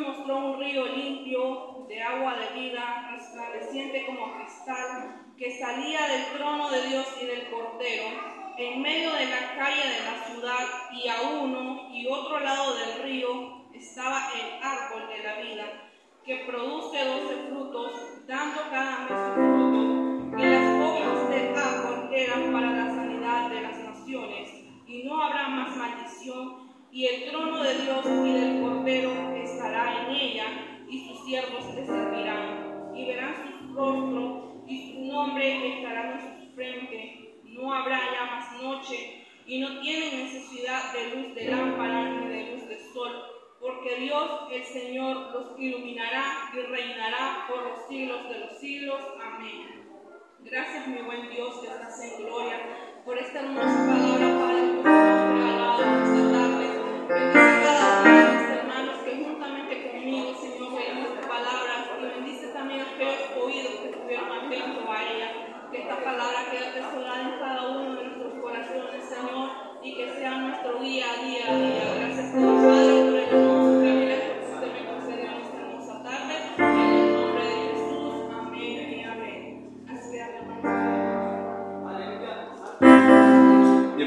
mostró un río limpio de agua de vida, resplandeciente como cristal, que salía del trono de Dios y del Cordero, en medio de la calle de la ciudad, y a uno y otro lado del río estaba el árbol de la vida, que produce doce frutos, dando cada mes su fruto, y las hojas del árbol eran para la sanidad de las naciones, y no habrá más maldición, y el trono de Dios y del Cordero estará en ella, y sus siervos le servirán, y verán sus rostros, y su nombre estará en su frente. No habrá ya más noche, y no tienen necesidad de luz de lámpara ni de luz de sol, porque Dios el Señor los iluminará y reinará por los siglos de los siglos. Amén. Gracias, mi buen Dios, que estás en gloria, por esta hermosa palabra, Padre,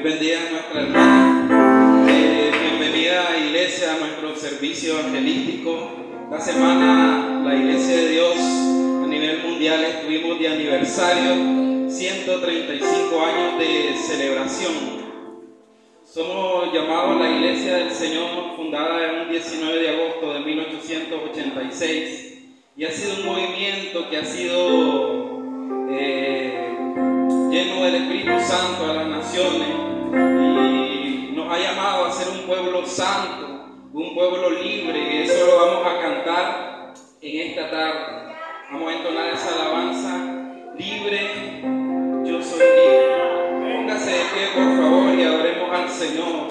bendiga a nuestra hermana. Servicio evangelístico. La semana, la iglesia de Dios a nivel mundial estuvimos de aniversario, 135 años de celebración. Somos llamados la Iglesia del Señor, fundada en un 19 de agosto de 1886, y ha sido un movimiento que ha sido eh, lleno del Espíritu Santo a las naciones y nos ha llamado a ser un pueblo santo, un pueblo libre, y eso lo vamos a cantar en esta tarde. Vamos a entonar esa alabanza, libre, yo soy libre. Póngase de pie, por favor, y adoremos al Señor.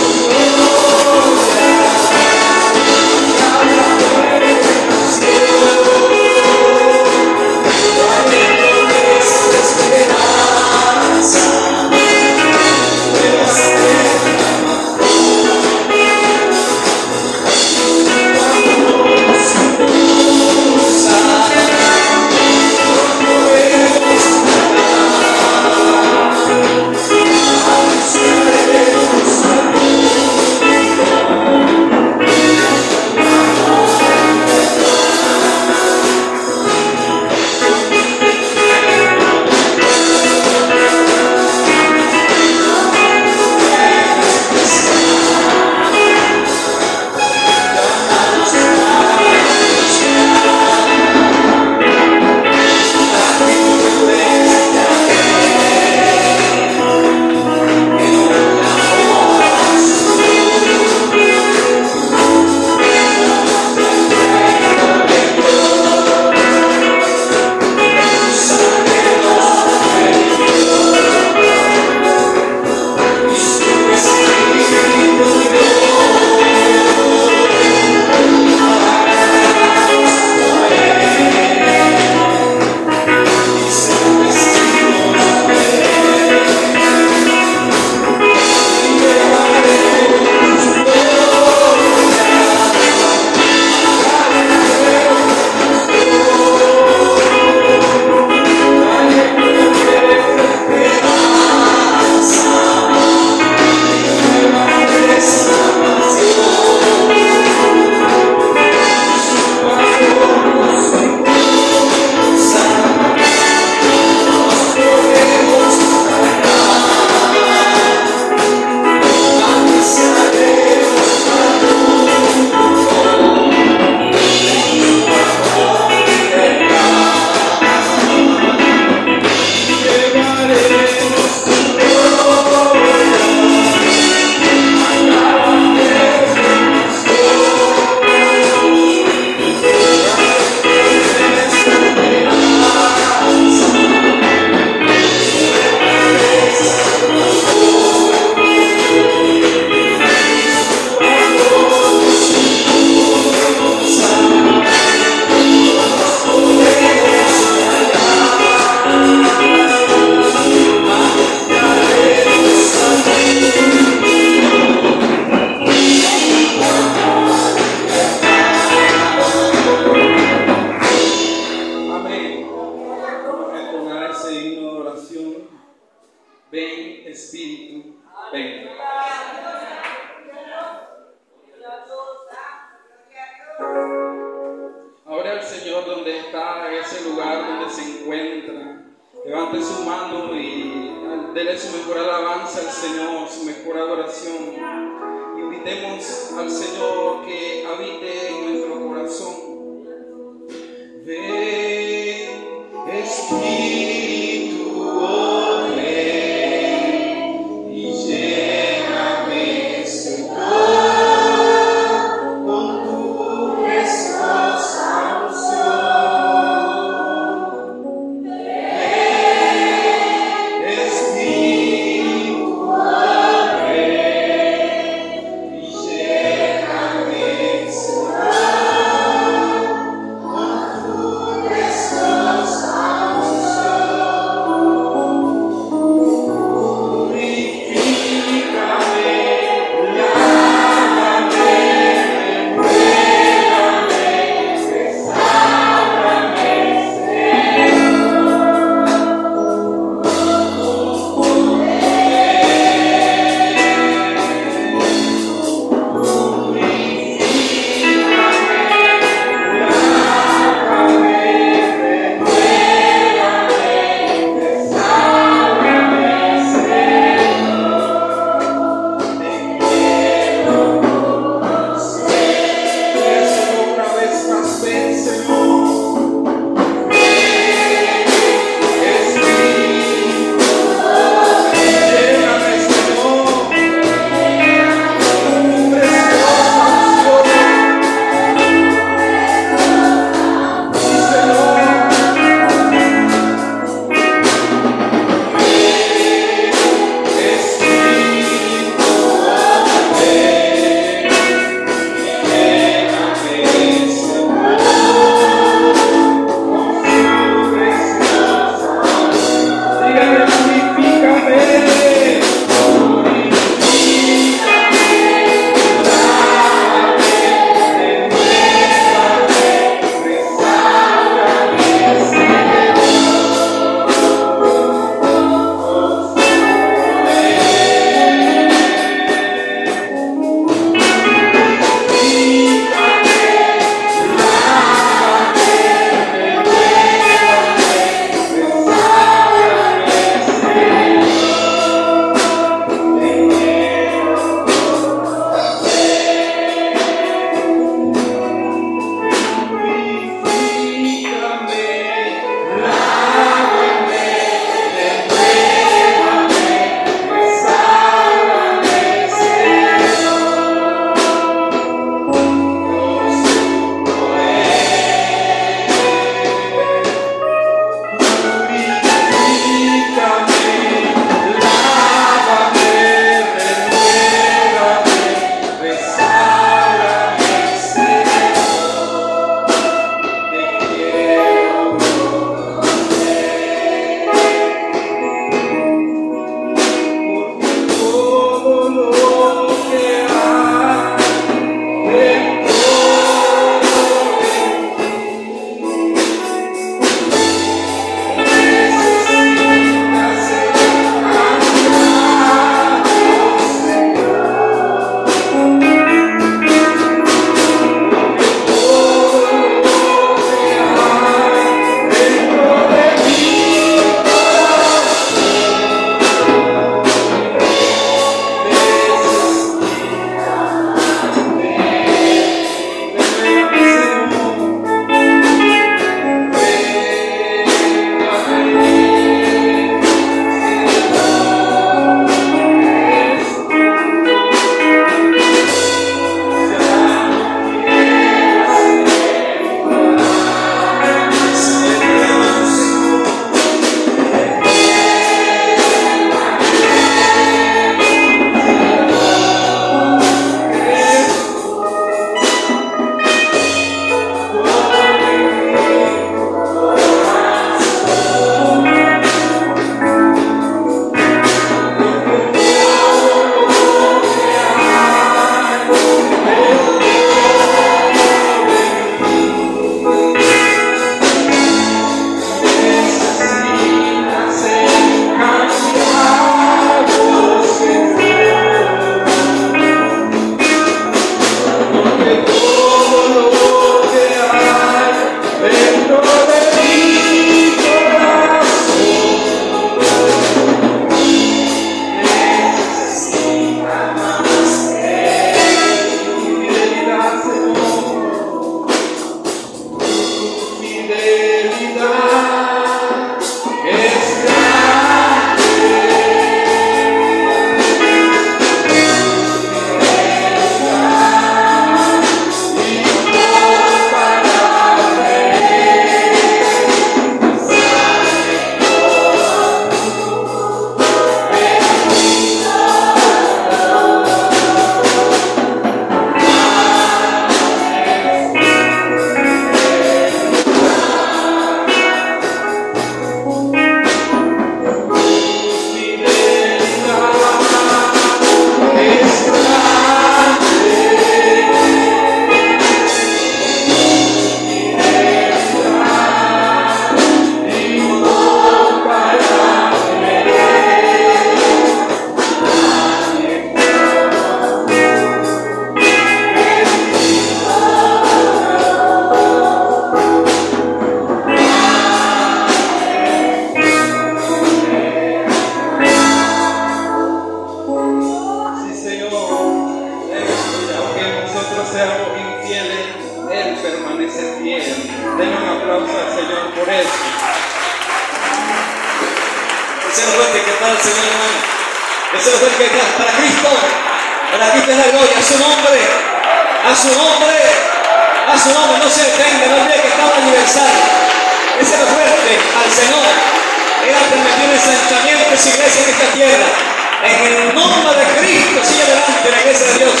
Iglesia de Dios.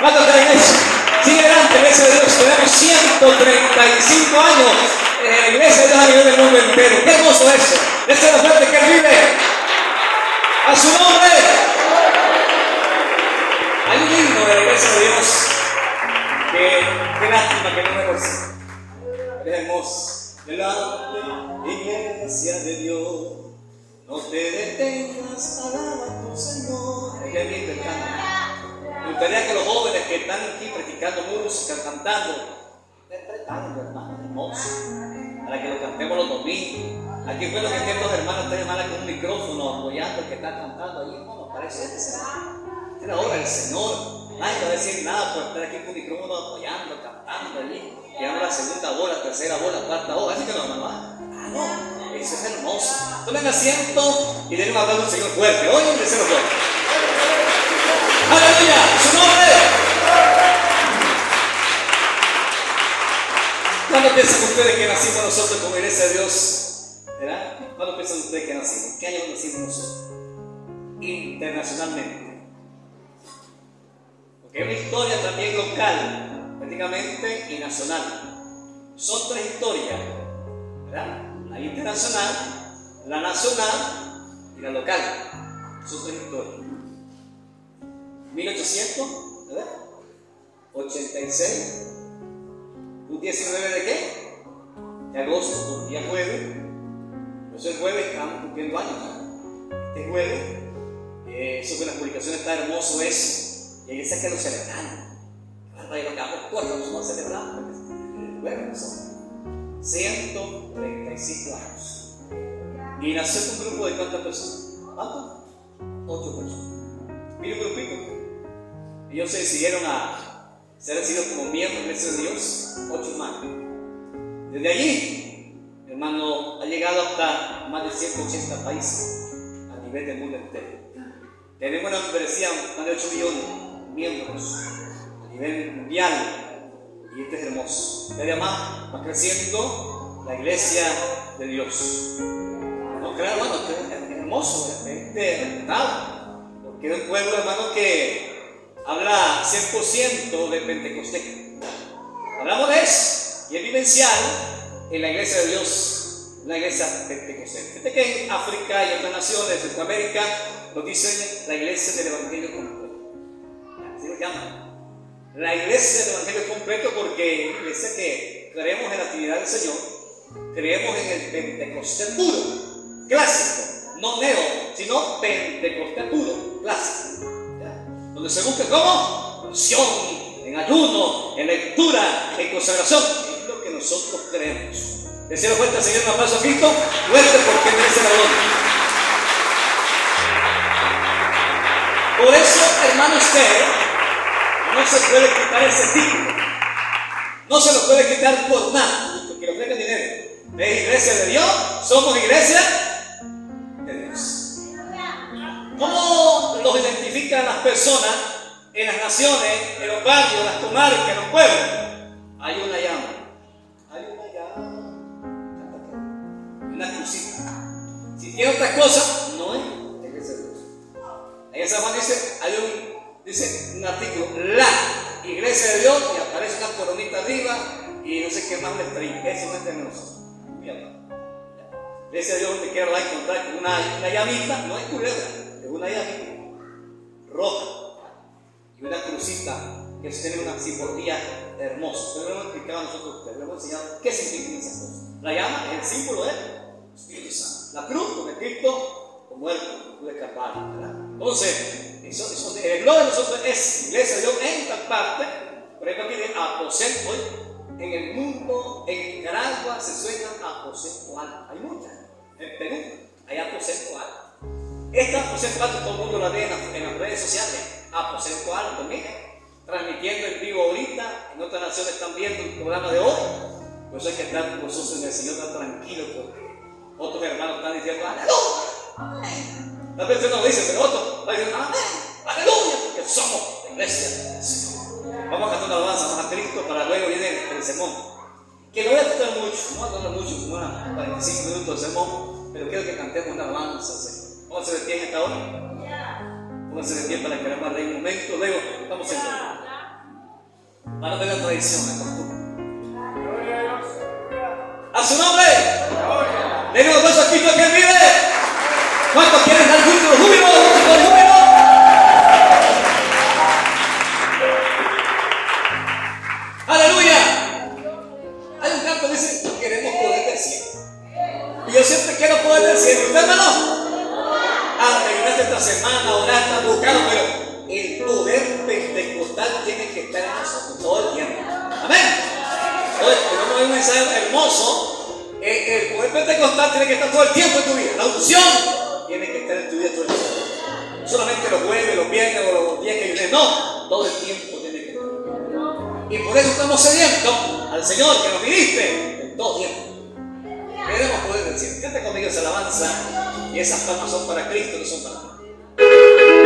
¿Cuántos iglesia? Sigue adelante la iglesia de Dios. Tenemos 135 años en la iglesia de Dios a nivel del mundo entero. Qué hermoso eso. Esa es la fuerte que Él vive. A su nombre. Hay un himno de la iglesia de Dios. Que, qué lástima que no me conoce. Es hermoso. Delante, iglesia de Dios. No te detengas, alaba a tu Señor. Es el. Me gustaría que los jóvenes que están aquí practicando música, cantando, interpretando, hermano, hermoso. Para que lo cantemos los domingos. Aquí fue lo que estén dos hermanos, tres hermanas con un micrófono apoyando el que está cantando ahí, hermano. Parece que es la hora del Señor. Nadie va a decir nada por estar aquí con un micrófono apoyando, cantando allí. Ahora la segunda bola, tercera bola, cuarta bola. Así que no, hermano. Ah, no. Eso es hermoso. Tomen asiento y denle un aplauso al Señor fuerte. Oye, el deseo fuerte. Aleluya. Su nombre. ¿Cuándo piensan ustedes que nacimos nosotros como iglesia de Dios? ¿Verdad? ¿Cuándo piensan ustedes que nacimos? ¿Qué año nacimos nosotros? Internacionalmente. Porque hay una historia también local, prácticamente y nacional. Son tres historias, ¿verdad? La internacional, la nacional y la local. Son tres historias. 1800, ¿verdad? 86, un 19 de qué? De agosto, un día jueves. Ese jueves estamos cumpliendo años. Este jueves, eh, eso que las publicaciones está hermoso eso. Y hay veces que lo celebramos. Ahora lo que vamos cortos, no celebramos. El jueves son 135 años. Y nació un grupo de cuántas personas? ¿Cuántos? Ocho personas. Mira un grupito. Ellos se decidieron a ser recibidos como miembros de de Dios, ocho hermanos. Desde allí, hermano, ha llegado hasta más de 180 países a nivel del mundo entero. Tenemos una membresía más de 8 millones de miembros a nivel mundial y esto es hermoso. Cada más va creciendo la iglesia de Dios. No crean, hermano, es hermoso, es respetado, porque es un pueblo, hermano, que habla 100% de Pentecostés. Hablamos de eso y es vivencial en la iglesia de Dios, la iglesia pentecostés. Fíjate que en África y otras naciones Centroamérica nos dicen la iglesia del Evangelio completo. Así lo llaman. La iglesia del Evangelio completo porque es una iglesia que creemos en la actividad del Señor, creemos en el Pentecostés puro, clásico, no neo, sino Pentecostés puro, clásico donde se busca cómo? Oración, en ayuno, en lectura, en consagración. Es lo que nosotros creemos. Deseo fuerte, Señor, un aplauso a Cristo, fuerte porque merece la gloria. Por eso, hermano, usted no se puede quitar ese título. No se lo puede quitar por nada, porque lo ofrezca dinero. Es iglesia de Dios, somos iglesia de Dios. ¿Cómo identifican las personas en las naciones, en los barrios, en las comarcas, en los pueblos? Hay una llama. Hay una llama. Una crucita. Si tiene otra cosa, no es iglesia de Dios. En esa Juan dice, hay un, dice un artículo, la iglesia de Dios, y aparece una coronita arriba y no sé qué más letrina. Eso no es de nosotros. Iglesia de Dios donde quiera la encontrar con una, una llamita, no es culebra, es una llamita roja y una crucita que tiene una simbología hermosa. Ustedes lo hemos explicado a nosotros, ustedes lo hemos enseñado qué significa esa cosa. La llama es el símbolo del Espíritu Santo. La cruz el Cristo muerto, de Calvario, ¿verdad? Entonces, eso, eso, el gloria de nosotros es iglesia de Dios en tal parte. Por ejemplo, aquí de aposento en el mundo, en Nicaragua se suena aposento alto. Hay muchas. En Perú hay aposento alto. Esta Aposento todo el mundo la ve en, las redes sociales. Aposento Alto, mira, transmitiendo en vivo ahorita. En otras naciones están viendo el programa de hoy. Por eso hay que estar nosotros en el Señor tan tranquilo, porque otros hermanos están diciendo aleluya. La veces no dice, pero otros van diciendo amén, ah, aleluya, porque somos la iglesia. Vamos a cantar una alabanza más a Cristo para luego viene el sermón que no voy a tratar mucho, no voy a tratar mucho, como 45 minutos de sermón, pero quiero que cantemos una alabanza, Señor. Pónganse de pie en esta hora. Pónganse de pie para que más rey un momento. Luego, estamos en todo. Para de la tradición, la costumbre. A su nombre. Denle un aplauso a Cristo que vive. ¿Cuántos quieren dar culto? ¡Júbilo! ¡Júbilo! ¡Aleluya! Hay un canto que dice, queremos poder del cielo. Y yo siempre quiero poder del cielo. ¿Usted la semana, oraste, has buscado, pero el poder pentecostal tiene que estar en nosotros todo el tiempo. Amén. Entonces, tenemos un mensaje hermoso. Eh, el, poder pentecostal tiene que estar todo el tiempo en tu vida. La unción tiene que estar en tu vida todo el tiempo. No solamente los jueves, los viernes o los días que vienen. No, todo el tiempo tiene que estar. Y por eso estamos cediendo al Señor que nos viniste en todo tiempo. Queremos poder decir, canta conmigo esa alabanza y esas palmas son para Cristo, no son para Música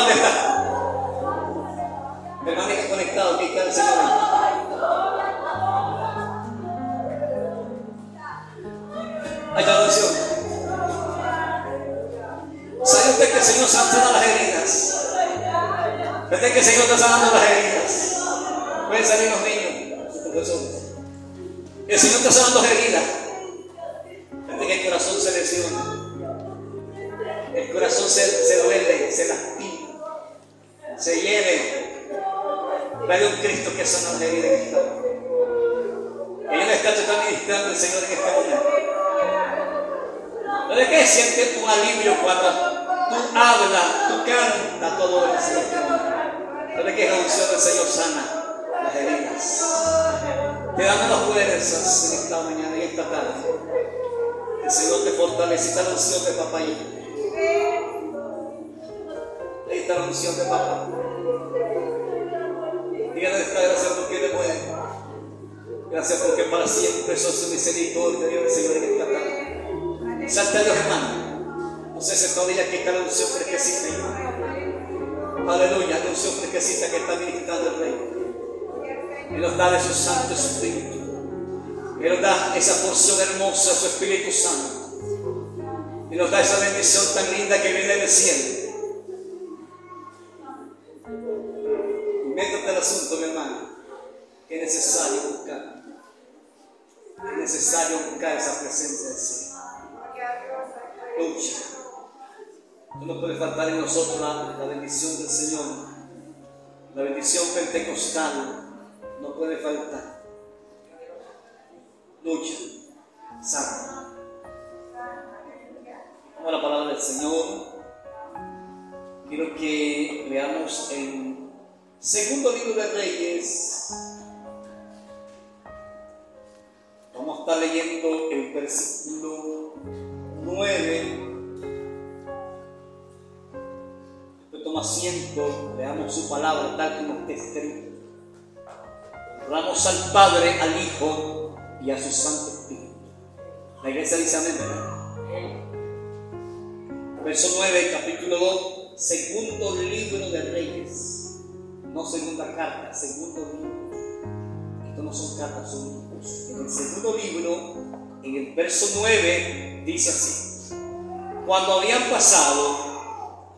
¿dónde está? Permanece conectado, que está el Señor. Adoración. ¿Sabe usted que el Señor sana las heridas? ¿Usted que el Señor está sanando las heridas? Pueden salir los niños, El Señor está sanando las heridas. Desde que el corazón se lesiona. El corazón se, se duele, se lastima se lleve la un Cristo que son las leyes de Cristo. Ella está tratando ministrando el Señor en esta mañana. ¿No de qué sientes un alivio cuando tú hablas, tú cantas todo el Señor? ¿No de qué la unción del Señor sana las heridas? Te dan las fuerzas en esta mañana y esta tarde. El Señor te fortalece, la unción de papá y Necesita la unción de papá. Dígale esta gracias porque le puede. Gracias porque para siempre sos su misericordia, Dios Señor, en esta tarde. Salta Dios, hermano. No sé si todavía que está la unción fresquecita. Aleluya, la unción fresquecita que está ministrando el Rey. Él nos da de su Santo Espíritu. Él nos da esa porción hermosa, su Espíritu Santo. Y nos da esa bendición tan linda que viene del cielo. Venga el asunto, mi hermano. Que es necesario buscar. Es necesario buscar esa presencia del Señor. Lucha. No nos puede faltar en nosotros la, bendición del Señor. La bendición pentecostal no puede faltar. Lucha. Sana. Vamos a la palabra del Señor. Quiero que leamos en Segundo libro de Reyes. Vamos a estar leyendo el versículo 9. Usted toma asiento, leamos su palabra tal como está escrito. Honramos al Padre, al Hijo y a su Santo Espíritu. La iglesia dice amén, ¿verdad? Verso 9, capítulo 2, segundo libro de Reyes. No segunda carta, segundo libro. Esto no son cartas, son libros. En el segundo libro, en el verso 9, dice así. Cuando habían pasado,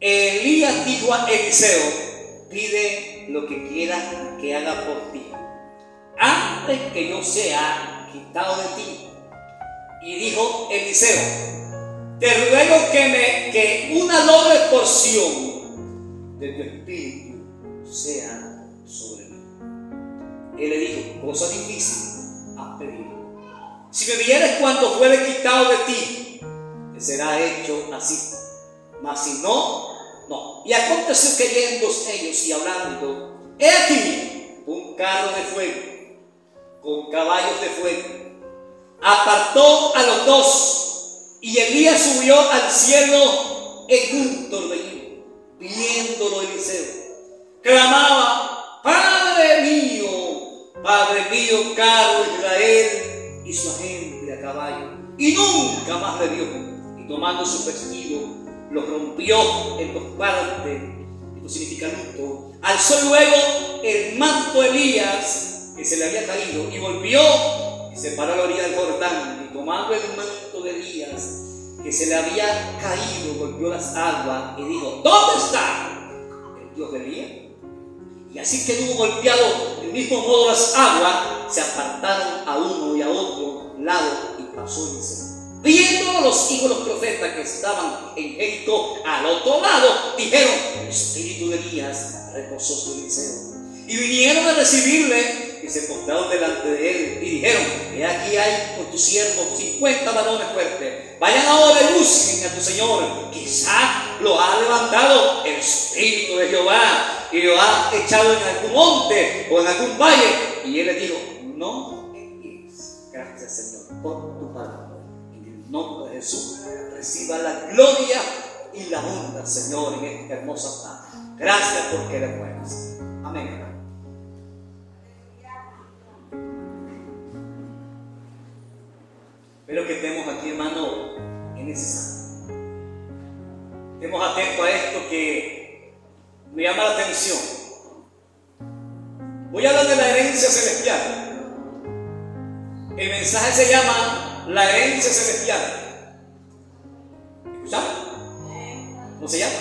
Elías dijo a Eliseo, pide lo que quieras que haga por ti, antes que yo sea quitado de ti. Y dijo Eliseo, te ruego que, me, que una doble porción de tu espíritu sea sobre mí. Él le dijo, cosa difícil has pedido. Si me vieres cuanto fuere quitado de ti, te será hecho así. Mas si no, no. Y aconteció que yendo ellos y hablando, he aquí un carro de fuego, con caballos de fuego. Apartó a los dos, y Elías subió al cielo en un torbellino, viéndolo Eliseo clamaba, Padre mío, Padre mío, caro Israel y su agente a caballo, y nunca más le vio, y tomando su vestido, lo rompió en dos partes, esto significa luto, alzó luego el manto Elías que se le había caído, y volvió y se paró a la orilla del Jordán, y tomando el manto de Elías, que se le había caído, golpeó las aguas y dijo, ¿dónde está el Dios de Elías? Así que hubo golpeado del mismo modo las aguas, se apartaron a uno y a otro lado y pasó el Señor. Viendo los hijos los profetas que estaban en Jericó al otro lado, dijeron, el espíritu de Elías reposó sobre Eliseo. Y vinieron a recibirle y se postraron delante de él y dijeron, he aquí hay por tu siervo 50 varones fuertes Vayan a obedecer a tu Señor. Quizás lo ha levantado el Espíritu de Jehová y lo ha echado en algún monte o en algún valle. Y él le dijo, no es. Gracias Señor por tu palabra. En el nombre de Jesús reciba la gloria y la honra, Señor, en esta hermosa paz. Gracias porque eres bueno. Amén. Hermano. Espero que estemos aquí, hermano, en ese santo. Estemos atentos a esto que me llama la atención. Voy a hablar de la herencia celestial. El mensaje se llama la herencia celestial. ¿Escucharon? ¿Cómo se llama?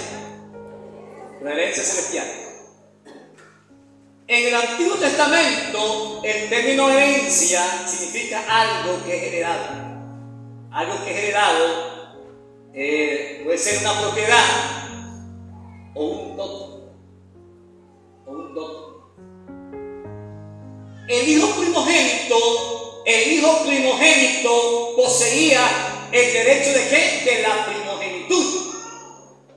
La herencia celestial. En el Antiguo Testamento, el término herencia significa algo que es heredado. Algo que es heredado eh, puede ser una propiedad o un dote. O un dote. El hijo primogénito, el hijo primogénito poseía el derecho de qué? De la primogenitud.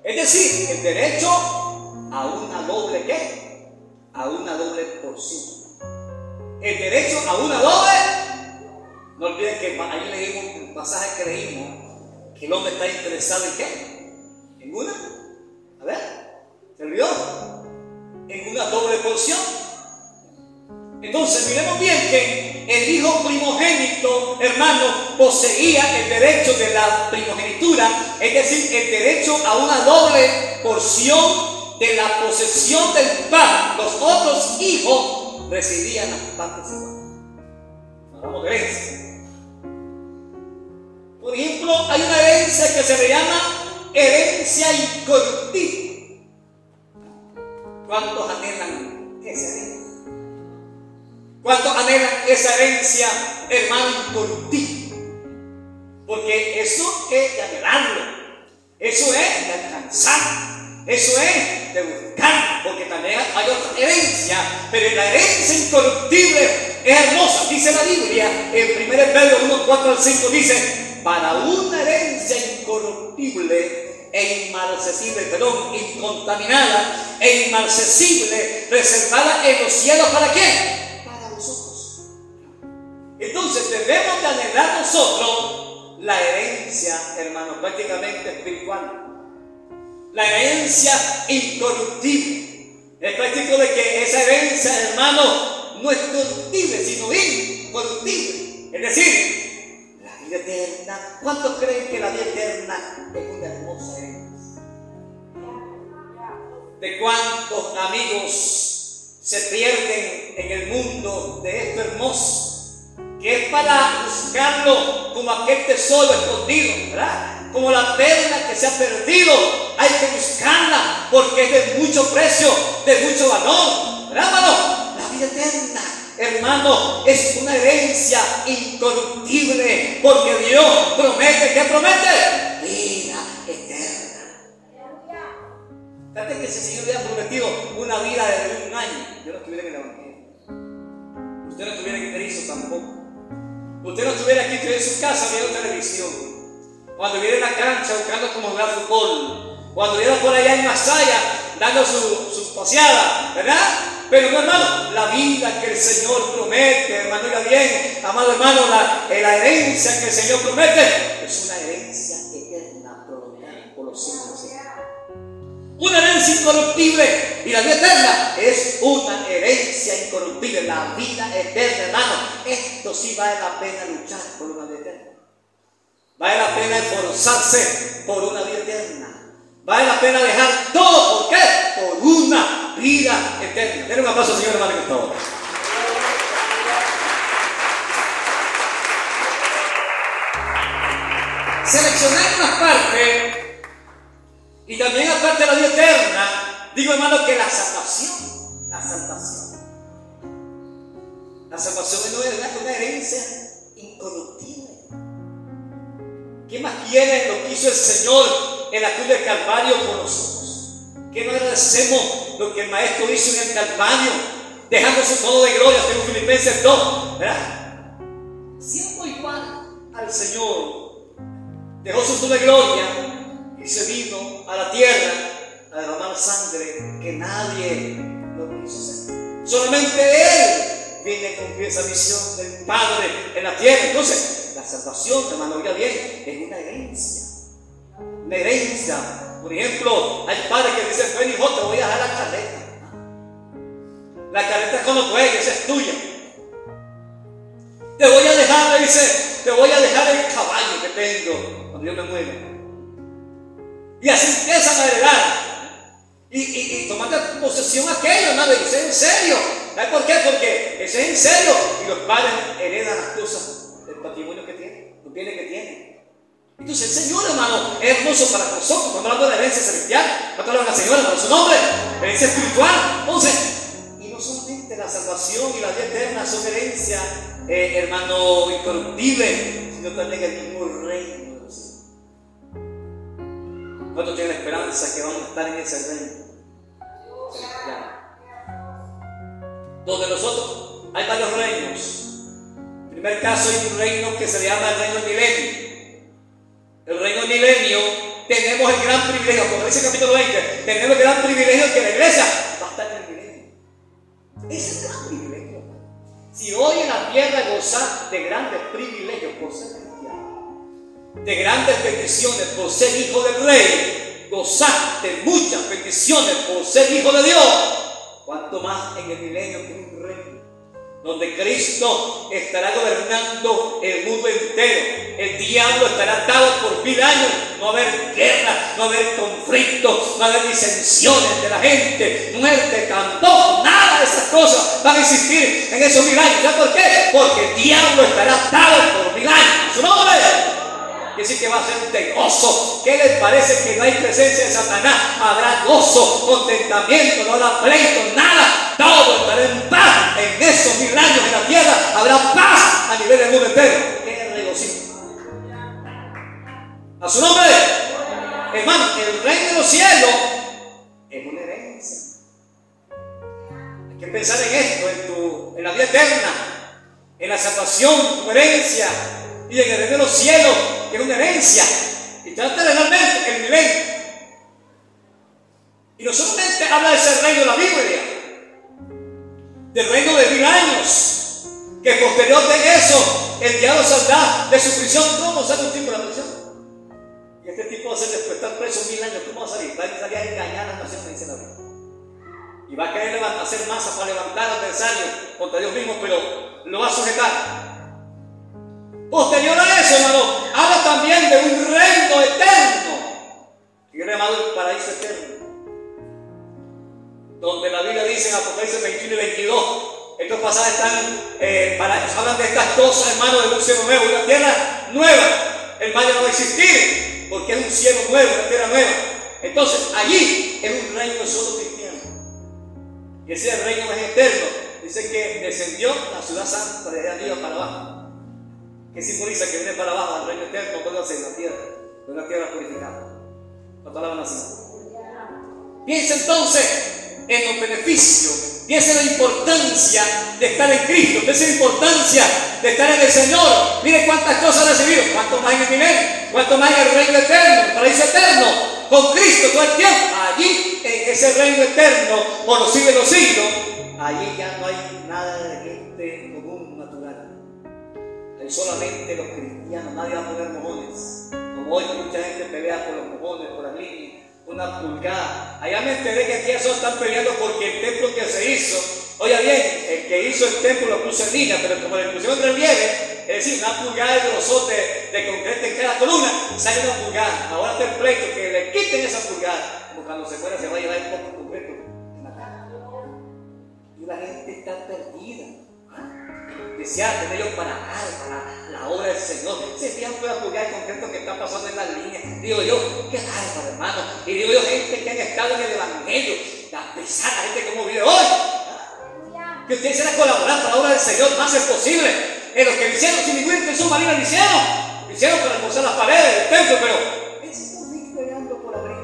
Es decir, el derecho a una doble qué? A una doble porción. El derecho a una doble. No olviden que ahí leímos un pasaje que leímos que el hombre está interesado en qué? En una. A ver, ¿se olvidó? En una doble porción. Entonces, miremos bien que el hijo primogénito, hermano, poseía el derecho de la primogenitura, es decir, el derecho a una doble porción de la posesión del padre. Los otros hijos recibían las partes iguales. Por ejemplo, hay una herencia que se le llama herencia incorruptible. ¿Cuántos anhelan esa herencia? ¿Cuántos anhelan esa herencia, hermano, incorruptible? Porque eso es de anhelarlo, eso es de alcanzar, eso es de buscar, porque también hay otra herencia, pero la herencia incorruptible es hermosa, dice la Biblia, en 1 Pedro 1, 4 al 5 dice, para una herencia incorruptible e inmarcesible, perdón, incontaminada e inmarcesible, reservada en los cielos, ¿para qué? Entonces debemos de anhelar nosotros la herencia, hermano, prácticamente espiritual. La herencia incorruptible. Es práctico de que esa herencia, hermano, no es corruptible, sino incorruptible. Es decir, eterna. ¿Cuántos creen que la vida eterna es una hermosa herencia? ¿De cuántos amigos se pierden en el mundo de esto hermoso? que es para buscarlo como aquel tesoro escondido, ¿verdad? Como la perla que se ha perdido, hay que buscarla porque es de mucho precio, de mucho valor, ¿verdad, hermano? La vida eterna, hermano, es una herencia incorruptible porque Dios promete, ¿qué promete? Vida eterna. Fíjate que si Señor hubiera prometido una vida de un año, yo no estuviera en el Evangelio. Usted no estuviera en Cristo tampoco. Usted no estuviera aquí, en su casa viendo televisión. Cuando viera en la cancha buscando cómo jugar fútbol. Cuando viera por allá en Masaya dando su, su paseada, ¿verdad? Pero no, hermano, la vida que el Señor promete, hermano, oiga bien, amado hermano, la, la herencia que el Señor promete es una herencia eterna por los siglos. Una herencia incorruptible y la vida eterna es una herencia incorruptible, la vida eterna, hermano. Esto sí vale la pena luchar por una vida eterna. Vale la pena esforzarse por una vida eterna. Vale la pena dejar todo. ¿Por qué? Por una vida eterna. Denle un aplauso, Señor hermano, por favor. Seleccionar unas partes y también aparte de la vida eterna, digo hermano que la salvación, la salvación. La salvación no es una herencia incorruptible. ¿Qué más quiere lo que hizo el Señor en la cruz del Calvario por nosotros? ¿Qué no agradecemos lo que el Maestro hizo en el Calvario, dejando su todo de gloria, según Filipenses 2, ¿verdad? Siendo igual al Señor, dejó su todo de gloria y se vino a la tierra a derramar sangre que nadie lo quiso hacer. Solamente Él viene a cumplir esa misión del Padre en la tierra. Entonces, la salvación, hermano, oiga bien, es una herencia. Una herencia Por ejemplo, hay padres que dicen, ven hijo, te voy a dejar la carreta. La carreta es como tu esa es tuya. Te voy a dejar, le dice, te voy a dejar el caballo que tengo cuando yo me muera. Y así empiezan a heredar. Y, y, y tomate posesión aquello, hermano, y es en serio. ¿Sabes por qué? Porque es en serio. Y los padres heredan las cosas del patrimonio que tienen, los bienes que tienen. Entonces el Señor, hermano, es hermoso para nosotros. Cuando hablamos de la herencia celestial, cuando hablamos de la Señora por su nombre, herencia espiritual. Entonces, y no solamente la salvación y la vida eterna son herencia, eh, hermano, incorruptible, sino también el mismo reino cielos. ¿Cuántos tienen esperanza que vamos a estar en ese reino? Donde nosotros hay varios reinos. En primer caso hay un reino que se llama el reino milenio. El reino milenio tenemos el gran privilegio, el capítulo 20, tenemos el gran privilegio de que iglesia va a estar en el milenio. Ese es el gran privilegio. Si hoy en la tierra gozar de grandes privilegios por ser cristiano, de grandes bendiciones por ser hijo del rey, gozar de muchas bendiciones por ser hijo de Dios, cuanto más en el milenio que donde Cristo estará gobernando el mundo entero. El diablo estará atado por mil años. No va a haber guerra, no va a haber conflictos, no va a haber disensiones de la gente, muerte, canto, nada de esas cosas van a existir en esos mil años. ¿Sabes por qué? Porque el diablo estará atado por mil años. ¿Su nombre? Que decir que va a ser de gozo. ¿Qué les parece que no hay presencia de Satanás? Habrá gozo, contentamiento, no habrá pleito, nada. Todo estará en paz. En esos mil años en la tierra habrá paz a nivel del mundo entero. ¡Qué regocijo! A su nombre, hermano, el reino de los cielos es una herencia. Hay que pensar en esto, en, tu, en la vida eterna, en la salvación, tu herencia y en el reino de los cielos, que es una herencia. Y trata realmente el nivel. Y no solamente habla de ese reino de la Biblia, del reino de mil años, que posterior de eso, el diablo saldrá de su prisión. ¿Cómo sale un tipo de la prisión? Y este tipo va a ser después de estar preso mil años, ¿cómo va a salir? Va a salir a engañar a las naciones, dice la Biblia. Y va a querer hacer masa para levantar adversario contra Dios mismo, pero lo va a sujetar. Posterior a eso, también de un reino eterno, es llamado el paraíso eterno. Donde la Biblia dice en Apocalipsis 21 y 22, estos pasajes están, eh, para, hablan de estas cosas, hermano, de un cielo nuevo, una tierra nueva. El mal no va a existir, porque es un cielo nuevo, una tierra nueva. Entonces, allí es un reino solo cristiano. Y ese reino es eterno. Dice que descendió la ciudad santa de arriba para abajo que simboliza que viene para abajo al reino eterno, puede hacer la tierra, de una tierra purificada. ¿Cuánto van así? Piensa entonces en los beneficios, piensa en la importancia de estar en Cristo, piensa en la importancia de estar en el Señor. Mire cuántas cosas ha recibido, cuánto más en el nivel, cuánto más en el reino eterno, el paraíso eterno, con Cristo todo el tiempo. Allí, en ese reino eterno, por los siglos de los siglos, allí ya no hay nada de gente solamente los cristianos, nadie va a poner mojones. Como hoy mucha gente pelea por los mojones, por las líneas, una pulgada. Allá me enteré que aquí eso están peleando porque el templo que se hizo, oye bien, el que hizo el templo lo puso en línea, pero como le pusieron relieve, es decir, una pulgada de grosor de, concreto en cada columna, sale una pulgada. Ahora el pleito que le quiten esa pulgada, como cuando se fuera se va a llevar el poco concreto. Y la gente está perdida desear tener ellos para para la obra del Señor. Se fijan puede apoyar el concreto que está pasando en la línea. Digo yo, qué para hermano. Y digo yo, gente que han estado en el Evangelio, la pesada gente como vive hoy. Que ustedes quieran colaborar para la obra del Señor, más es posible. En los que lo hicieron sin ninguna intención maligna lo hicieron. Hicieron para reforzar las paredes del templo, pero peleando por abrir,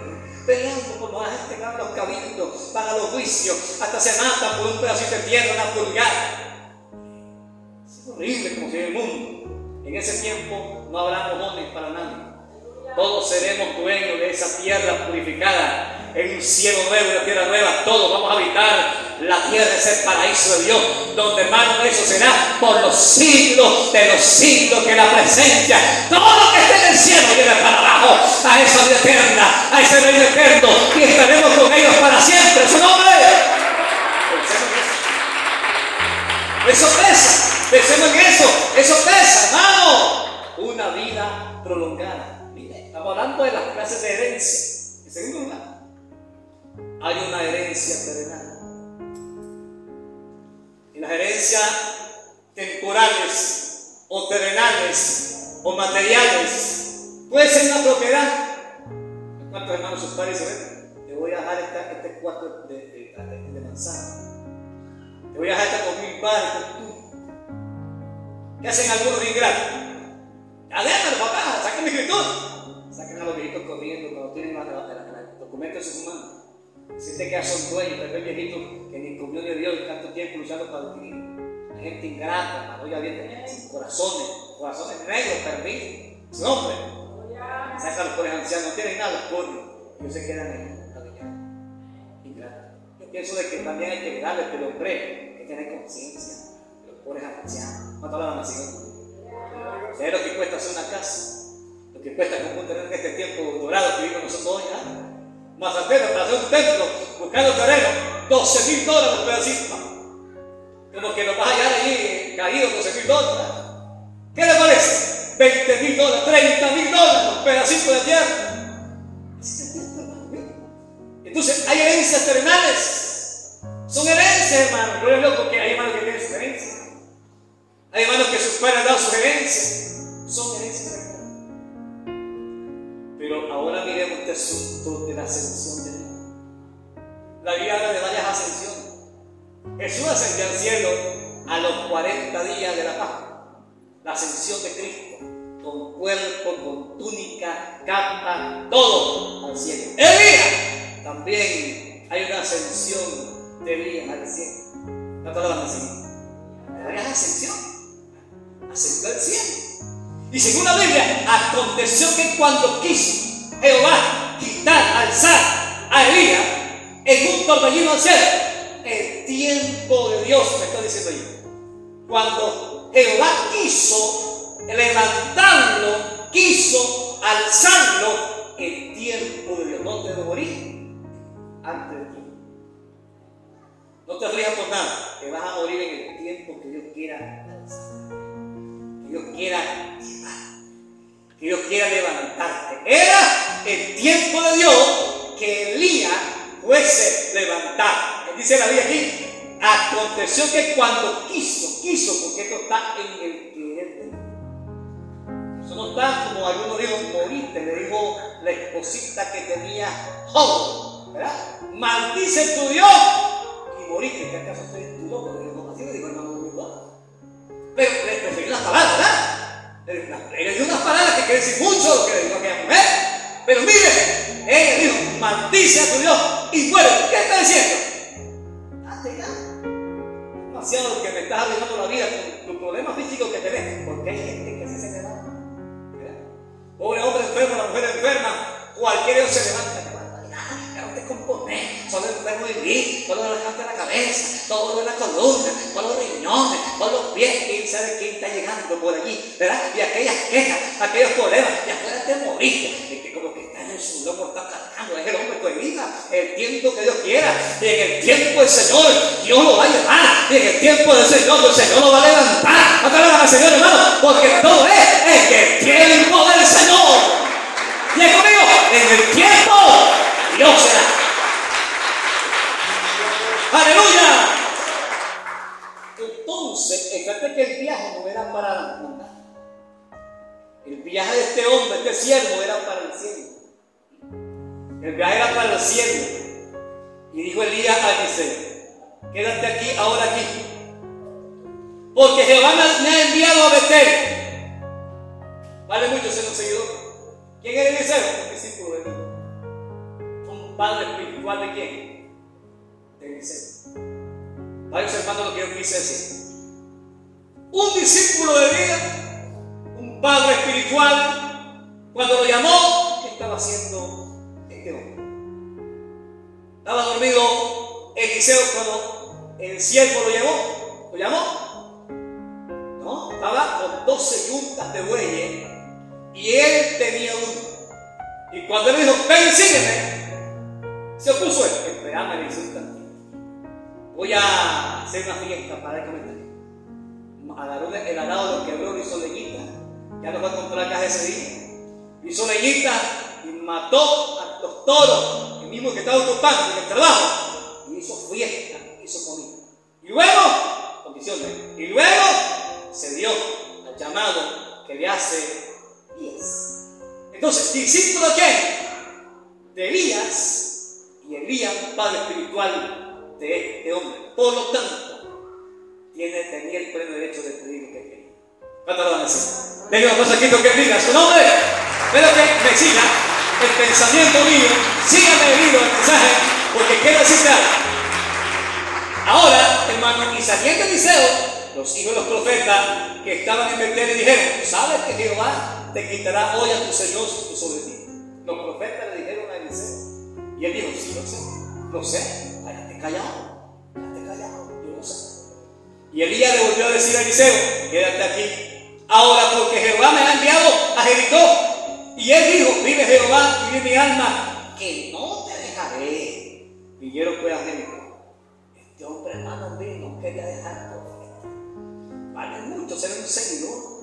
peleando por la gente que los cabildos, para los juicios, hasta se matan por un pedacito de tierra, una pulgada horrible como sigue el mundo. En ese tiempo no habrá mojones para nadie. Todos seremos dueños de esa tierra purificada, en un cielo nuevo, una tierra nueva. Todos vamos a habitar La tierra es el paraíso de Dios, donde hermano eso será por los siglos de los siglos que la presencia, todo lo que esté en el cielo viene para abajo, a esa vida eterna, a ese reino eterno, y estaremos con ellos para siempre. Su nombre. Eso pesa, pensemos en eso, eso pesa, hermano. Una vida prolongada. Mire, estamos hablando de las clases de herencia. En segundo lugar, hay una herencia terrenal. Y las herencias temporales o terrenales o materiales puede ser una propiedad. ¿Cuántos hermanos sus padres se? Te voy a dejar este cuarto de, de, manzana. Te voy a dejar esta con mi padre. ¿Qué hacen algunos ingratos? Adémalo, papá, saquen mi escritura. Sacan a los viejitos corriendo cuando tienen el documento en sus manos. Siente que son dueños, pero el viejito que ni comió de Dios tanto tiempo luchando para adquirir. La gente ingrata, ya viene sin corazones, corazones negros, perdidos, sin hombre. Sacan a los pobres ancianos, no tienen nada los pobres. Ellos se quedan la vida. Ingrata. Yo pienso de que también hay que darle, pero hombre, hay que tener conciencia los pobres ancianos. ¿Cuánto hablaban así? ¿Sabes lo que cuesta hacer una casa? Lo que cuesta como tener este tiempo dorado que vivimos nosotros hoy. ¿ah? Mazatero para hacer un templo, buscando terreno, 12 mil dólares un pedacito. Como que nos vas a hallar ahí caído 12 mil dólares. ¿Qué le parece? 20 mil dólares, 30 mil dólares, un pedacito de tierra. Entonces, hay herencias terrenales. Son herencias, hermano. Yo les loco que hay hermanos que tienen herencias. Hay hermanos que sus padres han dado sus herencias. Son herencias terrenales. Pero ahora miremos este asunto de la ascensión de Dios. La Biblia habla de varias ascensiones. Jesús ascendió al cielo a los 40 días de la Pascua. La ascensión de Cristo, con cuerpo, con túnica, capa, todo al cielo. Elías, también hay una ascensión de Elías al cielo. No todas las así. Varias ascensión. Ascendió al cielo. Y según la Biblia, aconteció que cuando quiso Jehová quitar, alzar a Elías en un torbellino al cielo, el tiempo de Dios, me está diciendo ahí. Cuando Jehová quiso levantarlo, quiso alzarlo, el tiempo de Dios. No te morir antes de tiempo. No te rías por nada, que vas a morir en el tiempo que Dios quiera alzar. Que Dios quiera llevar. Que Dios quiera levantarte. Era el tiempo de Dios que Elías fuese levantado. Dice la Biblia aquí, aconteció que cuando quiso, quiso, porque esto está en el querer de. Eso no está como algunos dijo, moriste, le dijo la esposita que tenía Job, ¿verdad? Maldice tu Dios y moriste, que acaso estoy tu loco, Pero le prefirió las palabras, ¿verdad? Le dio unas palabras que quieren decir mucho lo que le dijo aquella mujer. Pero mire, ella dijo, maldice a tu Dios y muere. ¿Qué está diciendo? demasiado que me estás arruinando la vida con tu problema físico que tenés, porque hay gente que así se levanta. Pobre hombre enfermo, la mujer enferma, cualquiera ellos se levanta. Compones, solo enfermo de mí, solo le levanta la cabeza, todo en la columna, todos los riñones, todos los pies, quién sabe quién está llegando por allí, ¿verdad? Y aquellas quejas, aquellos problemas, y afuera te moriste, y que como que está en el suelo por estar cargando, es el hombre que vida, el tiempo que Dios quiera, y en el tiempo del Señor, Dios lo va a llevar, y en el tiempo del Señor, el Señor lo va a levantar, acá al Señor hermano, porque todo es en el tiempo del Señor. Y conmigo, en el tiempo, Dios será. Aleluya. Entonces, fíjate que el viaje no era para la montaña. El viaje de este hombre, este siervo, era para el cielo. El viaje era para el cielo. Y dijo Elías a Eliseo, quédate aquí, ahora aquí. Porque Jehová me ha enviado a Betel. Vale mucho ser un seguidor. ¿Quién era Eliseo? Un discípulo de Dios. Padre espiritual de quién? De Eliseo. Varios hermanos lo que yo quise decir. Un discípulo de Dios, un padre espiritual, cuando lo llamó, ¿qué estaba haciendo este hombre? Estaba dormido Eliseo cuando el siervo lo llevó, lo llamó. No, estaba con 12 yuntas de bueyes y él tenía uno. Y cuando él dijo, ven, sígueme, se opuso él. Esperame, le dice Voy a hacer una fiesta para el comentario. El arado lo quebró, lo hizo leñita. Ya no va a comprar caja ese día. Hizo leñita y mató a los toros, el mismo que estaba ocupando en el trabajo. Y hizo fiesta, hizo comida. Y luego, condiciones, y luego se dio al llamado que le hace Elías. Entonces, discípulo quién? De Elías y Elías, padre espiritual de este hombre. Por lo tanto, tiene, tenía el pleno derecho de pedir lo que quería. ¿Cuánto lo van a decir? Venga, vamos aquí que diga su nombre. Espero que me siga el pensamiento mío. Síganme el el mensaje, porque quiero decirte Ahora, hermano, y saliendo Eliseo, los hijos de los profetas que estaban en Betel le dijeron, ¿sabes que Jehová te quitará hoy a tu Señor sobre ti? Los profetas le dijeron a Eliseo. Y él dijo, sí, lo sé, lo sé, cállate callado, cállate callado, yo lo sé. Y Elías le volvió a decir a Eliseo, quédate aquí, ahora porque Jehová me ha enviado a Jericó. Y él dijo, vive Jehová vive mi alma, que no te dejaré. Vinieron pues a Jericó. Este hombre, hermano mío, no quería dejar profeta. Vale mucho ser un seguidor.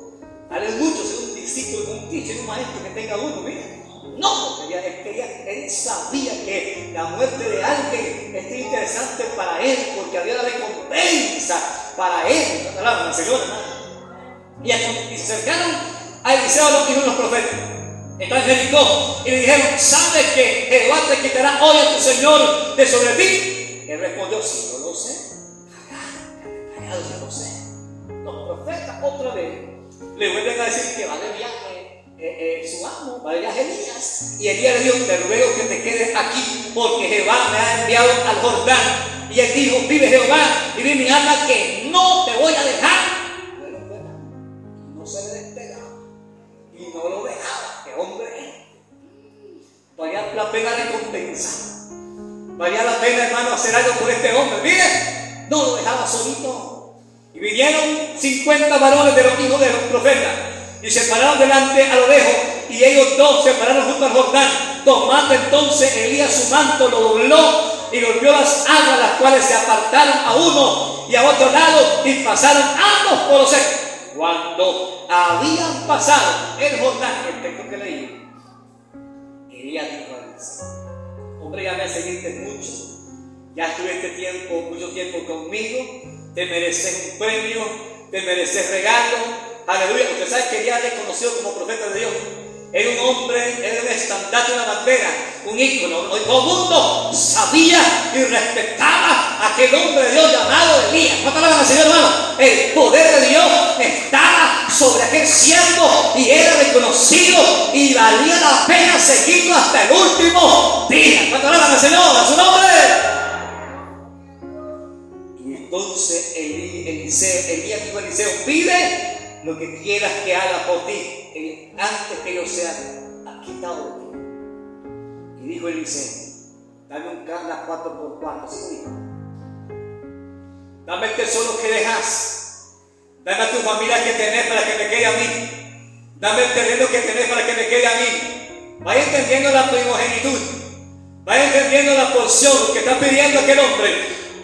Vale mucho ser un discípulo, un teacher, un maestro que tenga uno, mira. No, quería, él, sabía que la muerte de alguien es interesante para él, porque había la recompensa para él. La Señor, Y, se acercaron a Eliseo los hijos de los profetas. Entonces Jericó y le dijeron, ¿sabes que Jehová te quitará hoy a tu Señor de sobre ti? Él respondió, sí, yo lo sé. Callado, yo lo sé. Los profetas otra vez le vuelven a decir que va de viaje eh, eh, su amo, va de viaje Elías. Y Elías le dijo, te ruego que te quedes aquí, porque Jehová me ha enviado al Jordán. Y él dijo, vive Jehová y vive mi alma, que no te voy a dejar. Pero no se le despegaba. Y no lo dejaba. ¡Qué hombre! Valía la pena recompensar. Valía la pena, hermano, hacer algo por este hombre. Mire, no lo dejaba solito. Y vinieron 50 varones de los hijos de los profetas y se pararon delante a lo lejos. Y ellos dos se pararon junto al Jordán. Tomando entonces Elías su manto, lo dobló y golpeó las aguas, las cuales se apartaron a uno y a otro lado y pasaron ambos por los secos. Cuando habían pasado el Jordán, el texto que leí, Elías dijo hombre, ya me seguiste mucho, ya estuviste tiempo, mucho tiempo conmigo, te mereces un premio, te mereces regalo, aleluya, usted sabe que ya le conoció como profeta de Dios, era un hombre, era un estandarte, una bandera, un ícono. Todo el mundo sabía y respetaba a aquel hombre de Dios llamado Elías. ¿Cuántas palabras, Señor hermano? El poder de Dios estaba sobre aquel siervo y era reconocido y valía la pena seguirlo hasta el último día. ¿Cuántas palabras, Señor? A su nombre. Entonces Elías dijo a Eliseo, pide lo que quieras que haga por ti, antes que yo sea quitado de ti. Y dijo Eliseo, dame un carga 4x4, ¿sí? Dame el tesoro que dejas. Dame a tu familia que tenés para que me quede a mí. Dame el terreno que tenés para que me quede a mí. Vaya entendiendo la primogenitud. Vaya entendiendo la porción que está pidiendo aquel hombre.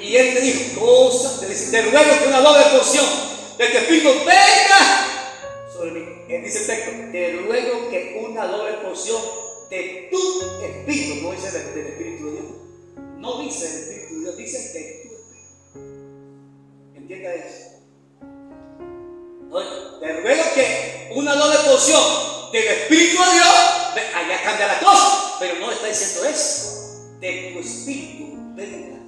Y él te dijo, cosa, te ruego que una doble porción de este espíritu venga sobre mí. Él dice el texto, te ruego que una doble porción de tu espíritu, no dice del, espíritu de Dios, no dice del espíritu de Dios, dice de tu espíritu. ¿Entiendes eso? te ruego que una doble porción del espíritu de Dios, allá cambia la cosa, pero no está diciendo eso, de tu espíritu venga.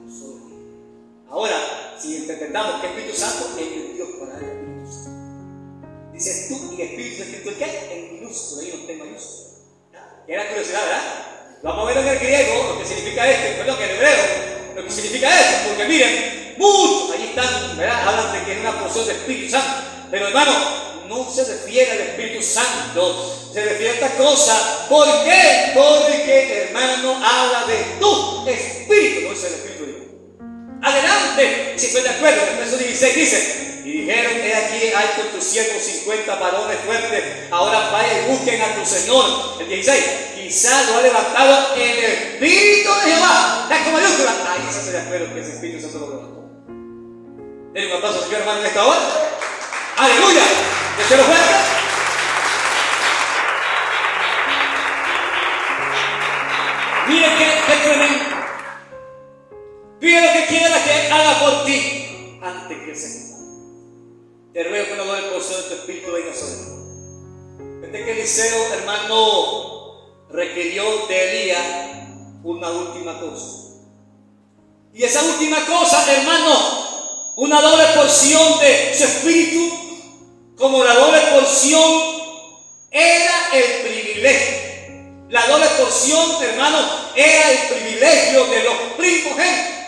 Ahora, si interpretamos que Espíritu Santo es el Dios para el Espíritu Santo. Dice tú y Espíritu, Espíritu qué? En minúsculo, ahí no está en mayúsculo. Era curiosidad, ¿verdad? Vamos a ver en el griego lo que significa esto, lo que en hebreo, lo que significa esto, porque miren, muchos, ahí están, ¿verdad? Hablan de que es una porción de Espíritu Santo. Pero hermano, no se refiere al Espíritu Santo, se refiere a esta cosa. ¿Por qué? Porque hermano habla de tu espíritu, no es el Espíritu. Adelante, si estoy de acuerdo. El verso 16 dice, y dijeron, he aquí hay con tus 150 varones fuertes, ahora vayan y busquen a tu Señor. El 16, quizás lo ha levantado el Espíritu de Jehová. La con mayúscula. Ahí se estoy de acuerdo que ese Espíritu Santo lo levantó. Denle un aplauso, Señor hermano, en esta hora. Aleluya. ¿De lo fuerte? Mire qué, qué tremendo. Pide lo que quiera que haga por ti antes que se Te ruego que no lo del de tu espíritu venga sobre ti. Que Eliseo, hermano, requirió de Elías una última cosa. Y esa última cosa, hermano, una doble porción de su espíritu, como la doble porción era el privilegio. La doble porción, hermano, era el privilegio de los primogénitos.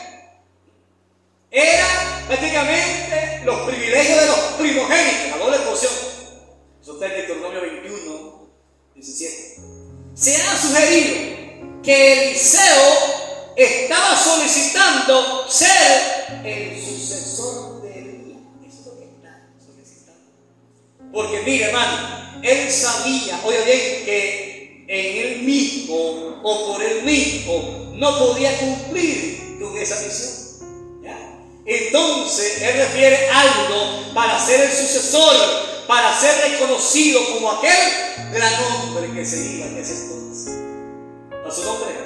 Era prácticamente los privilegios de los primogénitos, la doble porción. Eso está en Deuteronomio 21, 17. Se ha sugerido que Eliseo estaba solicitando ser el sucesor de Elías. Eso es lo que está solicitando. Porque mire, hermano, él sabía, oye bien, que en él mismo o por él mismo no podía cumplir con esa misión. Entonces él refiere algo para ser el sucesor, para ser reconocido como aquel gran hombre que se iba en ese entonces. ¿A su nombre?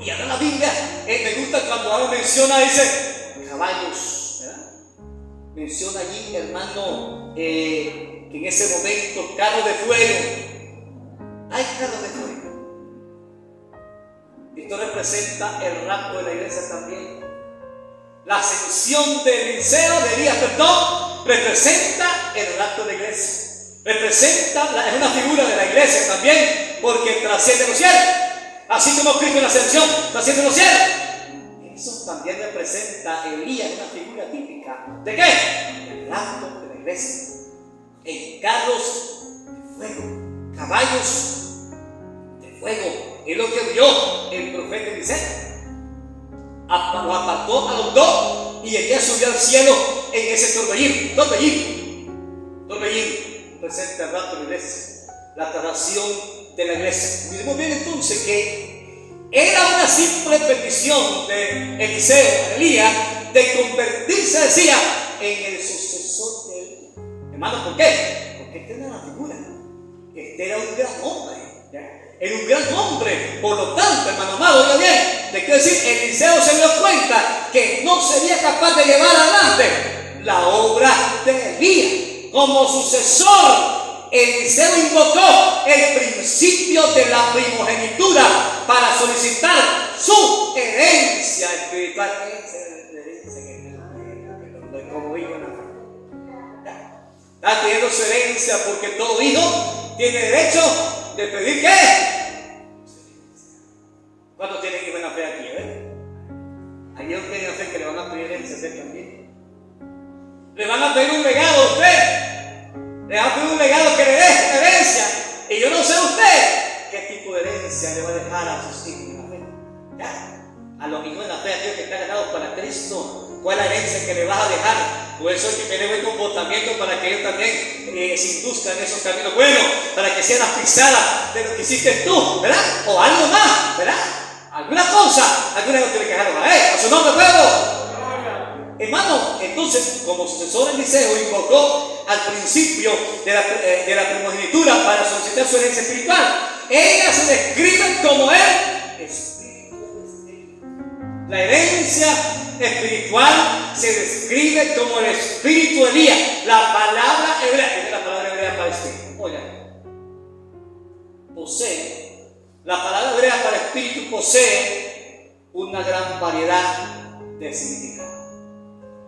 Y ahora la Biblia, eh, me gusta cuando ahora menciona, dice, caballos, ¿verdad? Menciona allí, hermano, eh, que en ese momento, carro de fuego. Hay carro de fuego. Esto representa el rapto de la iglesia también. La ascensión de Eliseo, de Elías, perdón, representa el rapto de la iglesia. Representa, es una figura de la iglesia también, porque trasciende los cielos. Así como Cristo en la ascensión trasciende los cielos. Eso también representa Elías, una figura típica. ¿De qué? El rapto de la iglesia. En carros de fuego, caballos de fuego. Es lo que vio el profeta Eliseo lo apartó a los dos y ella subió al cielo en ese torbellino. Torbellino. Torbellino. Presenta el rato la iglesia. La tradición de la iglesia. Miremos bien entonces que era una simple petición de Eliseo, Elías, de convertirse, decía, en el sucesor de él. Hermano, ¿por qué? Porque este era la figura. Este era un gran hombre. Era un gran hombre. Por lo tanto, hermano amado, oiga bien, de qué decir, Eliseo se dio cuenta que no sería capaz de llevar adelante la obra de Elías. Como sucesor, Eliseo invocó el principio de la primogenitura para solicitar su herencia espiritual. Está pidiendo su herencia porque todo hijo tiene derecho de pedir qué? Que le van a pedir a usted también. Le van a pedir un legado a usted. Le van a pedir un legado que le dé herencia. Y yo no sé usted qué tipo de herencia le va a dejar a sus hijos en la fe. A los hijos de la fe, a Dios que está ganado para Cristo. ¿Cuál es la herencia que le vas a dejar? Por eso hay que tener buen comportamiento para que ellos también eh, se induzcan en esos caminos buenos, para que sean las pisadas de lo que hiciste tú, ¿verdad? O algo más, ¿verdad? Alguna cosa, alguna cosa tiene que dejar a a su nombre pueblo. Hermano, entonces, como sucesor Eliseo, invocó al principio de la, eh, de primogenitura para solicitar su herencia espiritual. Ellas se describen como el espíritu. La herencia espiritual se describe como el espíritu de Elías. La palabra hebrea, es la palabra hebrea para espíritu. Oiga, posee, la palabra hebrea para espíritu posee una gran variedad de significados.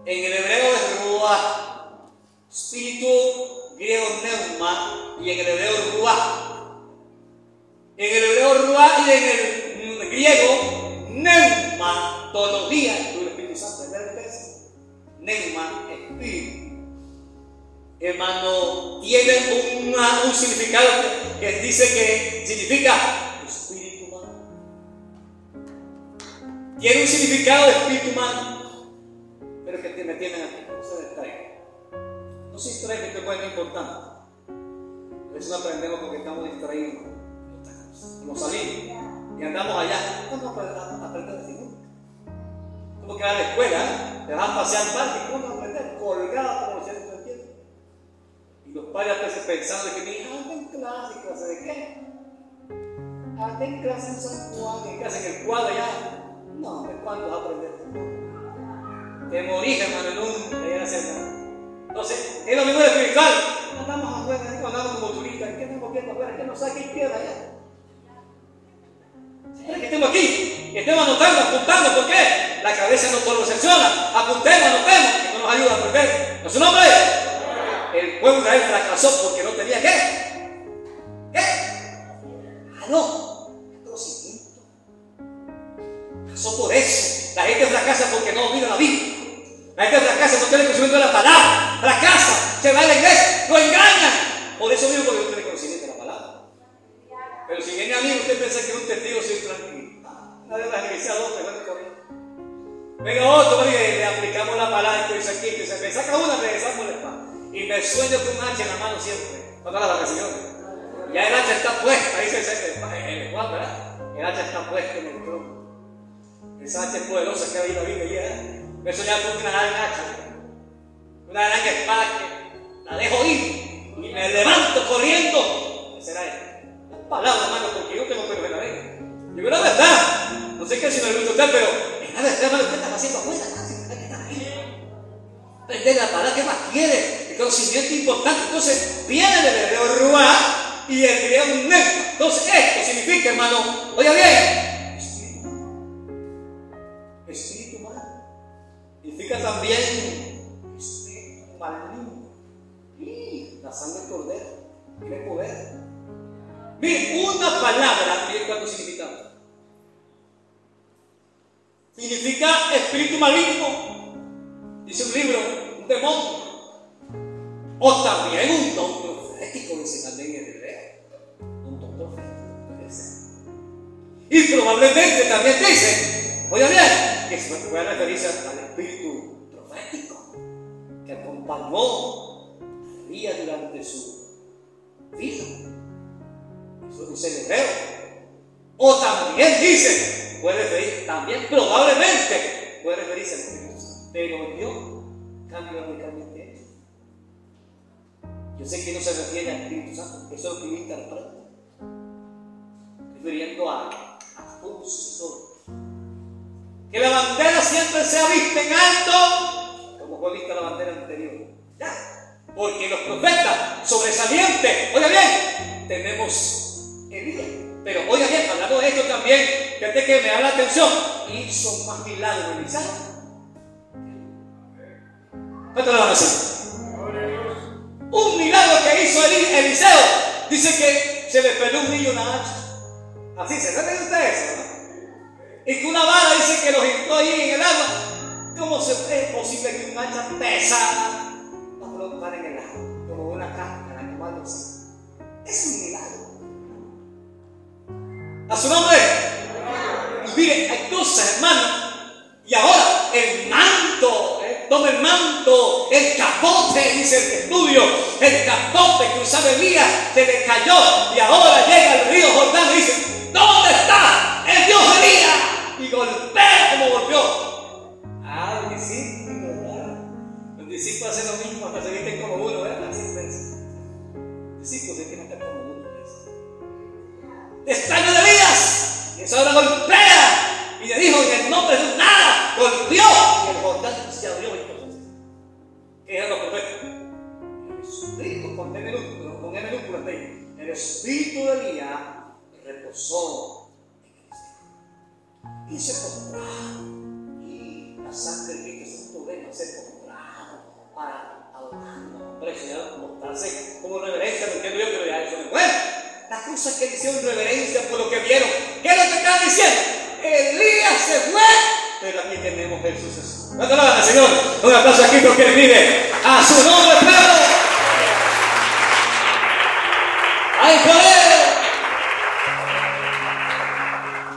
En el hebreo es ruah, espíritu griego neuma y en el hebreo ruah. En el hebreo ruah y en el griego neuma, todos los días Santo, Neuma, espíritu. Hermano, tiene un significado que, dice que significa Tiene un significado de espíritu humano. que me tienen aquí, no se distraigan. No se distraigan, que es importante. A veces no aprendemos porque estamos distraídos. Como salimos y andamos allá, ¿cómo aprender de? ¿Cómo que a la escuela? ¿eh? Te vas a pasear parque, ¿cómo aprender? Colgado como si no. Y los padres a veces pensando que mi hija anda en clase, ¿clase de qué? Anda en clase en San Juan, en clase en el cuadro allá. No, ¿de cuándo vas a aprender? Te morís, hermano, en un a hacer nada. Entonces, es lo mismo espiritual. Andamos afuera, andamos como turistas, ¿qué tenemos viendo afuera? ¿Qué no sabe qué izquierda allá? que estemos aquí, que estemos anotando, apuntando, ¿por qué? La cabeza no todo recepciona. Apuntemos, anotemos, que nos ayuda a aprender. ¿No es su nombre? El pueblo de Israel fracasó porque no tenía qué. ¿Qué? Ah, no. Fracasó por eso. La gente fracasa porque no olvida la Biblia. La gente fracasa no tiene conocimiento de la palabra. Fracasa, se va a la iglesia, lo engañan. Por eso mismo porque no tiene conocimiento de la palabra. Pero si viene a mí, usted piensa que es un testigo. Una de las iglesias dos. Venga otro, y le aplicamos la palabra que dice aquí, que se me saca una, regresamos la espada. Y me sueño con un hacha en la mano siempre, cuando las vacaciones. Ya el hacha está puesta, dice el Juan, ¿verdad? El hacha está puesta en el trono. Esa es poderosa que ha habido la Biblia Me he soñado con una gran hacha, una gran espada que la dejo ir y me levanto corriendo. Esa era palabra, hermano, porque yo tengo en la lengua. Digo, la verdad, no sé qué si me lo usted, pero es la verdad, hermano, ¿qué estás haciendo afuera? Aprender la palabra, ¿qué más quiere? El conocimiento importante. Entonces, viene del hebreo Ruá y el griego Negma. Entonces, esto significa, hermano, oiga bien, Significa también maligno. Y la sangre del cordero tiene poder. Miren, una palabra, miren cuánto significa. Significa espíritu maligno. Dice un libro, un demonio. O también un don profético, dice también en hebreo. Un don profético. Y probablemente también dice, oye bien, que se puede referirse al espíritu profético que acompañó a día durante su vida. Eso dice el hebreo. O también dice, puede referir, también probablemente puede referirse al Espíritu Santo. Pero yo cambio radicalmente eso. Yo sé que no se refiere al Espíritu Santo, eso es lo que yo interpreto. Refiriendo a, a pulso. Que la bandera siempre sea vista en alto, como fue vista la bandera anterior. ¿Ya? Porque los profetas sobresalientes, oiga bien, tenemos pero oiga bien, hablando de esto también, fíjate que me da la atención, hizo más milagros Eliseo. ¿Cuánto le van a decir? Un milagro que hizo Eliseo. Dice que se le peló un niño una hacha. Así se ve usted eso, Y que una bala dice que lo entró ahí en el agua. ¿Cómo se, es posible que un hacha pesada va a en el agua? Como una cáscara, así. Es un milagro. A su nombre. Y mire, cosas, hermano. Y ahora el manto, eh, toma el manto, el capote, dice el estudio, el capote que usaba Elías se le cayó y ahora llega el río Jordán y dice, ¿dónde está el Dios Elías? Y golpea como golpeó. Ah, el discípulo, ¿verdad? Los discípulos hacen lo mismo hasta se visten como uno, ¿verdad? Así es. Discípulos se que estar como uno. Extraño de Elías. Y eso ahora golpea. Y le dijo en el nombre de nada, golpeó. Y el Jordán se abrió entonces. ¿Qué es lo perfecto? El espíritu, con el con el El espíritu de Elías reposó Y se contrajo. Y la sangre de Cristo es un problema, se contrajo para adorarlo. Hombre, Señor, mostrarse como reverencia, no entiendo yo, pero ya eso es bueno las cosas que hicieron reverencia por lo que vieron. ¿Qué es lo que están diciendo? Elías se fue, pero aquí tenemos el sucesor. ¿Cuánto la Señor? Un aplauso aquí porque él vive a su nombre, Pedro. ¡Ay, poder!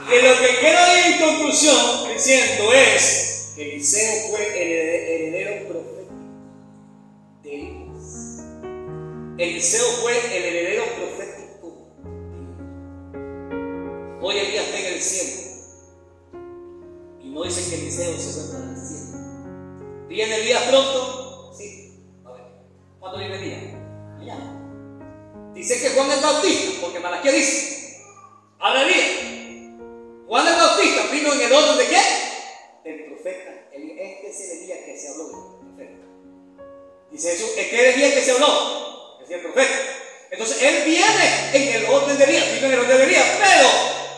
que lo que quiero queda en conclusión diciendo es que Eliseo fue el heredero profético de Elías. Eliseo fue el heredero profético de Hoy Elías está en el cielo. Y no dice que Eliseo se sentó en el cielo. ¿Viene Elías pronto? Sí. A ver. ¿Cuándo viene Elías? Mañana. Dice que Juan el Bautista, porque Malaquía dice. Habla Elías. Juan el Bautista vino en el orden de qué? Del profeta. Este es el Elías que se habló del profeta. Dice eso, ¿es que Elías que se habló? Decía el profeta. Entonces él viene en el orden de Elías, vino en el orden de Elías, pero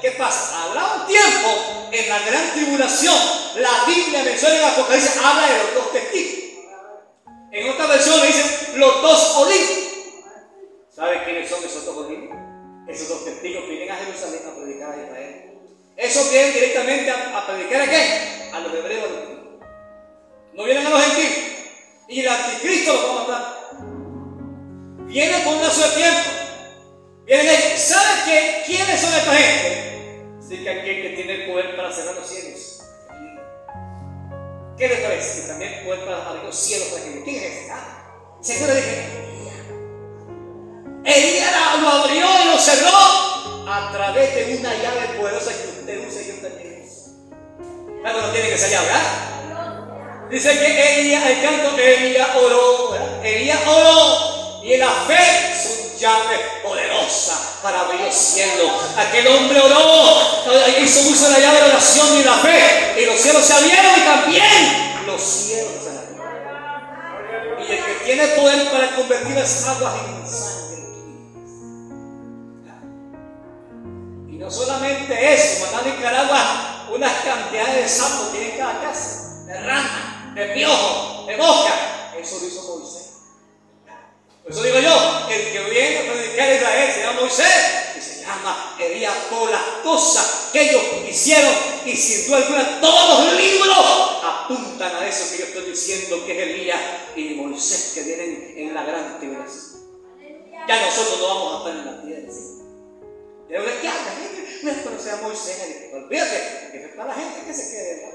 ¿qué pasa? Habrá un tiempo en la gran tribulación. La Biblia menciona en Apocalipsis, habla de los dos testigos. En otra versión dice los dos olivos. ¿Sabe quiénes son esos dos olivos? Esos dos testigos vienen a Jerusalén a predicar a Israel. Esos vienen directamente a, predicar a qué? A los hebreos. No vienen a los gentiles. Y el anticristo los va a matar. Vienen por un lazo de tiempo. Vienen ahí. ¿Sabe qué? ¿Quiénes son esta gente? Sí, que aquel que tiene el poder para cerrar los cielos. ¿Qué le parece? Que también poder para abrir los cielos para que ¿Quién es ese? Ah, ¿Se acuerda de qué? Elías lo abrió y lo cerró a través de una llave poderosa que usted usa y también uso. ¿Cuánto no tiene que esa llave? ¿verdad? Dice que Elías, el canto que Elías oró. Elías oró y en la fe su llave poderosa para abrir los cielos. Aquel hombre oró, hizo uso de la llave de oración y la fe, y los cielos se abrieron y también los cielos se abrieron. Y el que tiene poder para convertir las aguas en sangre no solamente eso, mandar a Nicaragua unas cantidades de sapos en cada casa, de rana, de piojo, de mosca. Eso lo hizo Moisés. Por eso digo yo, el que viene a predicar a Israel se llama Moisés y se llama Elías por las cosas que ellos hicieron y sin duda alguna todos los libros apuntan a eso que yo estoy diciendo que es Elías y Moisés que vienen en la gran tribulación. Ya nosotros no vamos a estar en la tierra. ¿Sí? Pero de qué habla, no es Moisés. Olvídate, que es para la gente que se quede.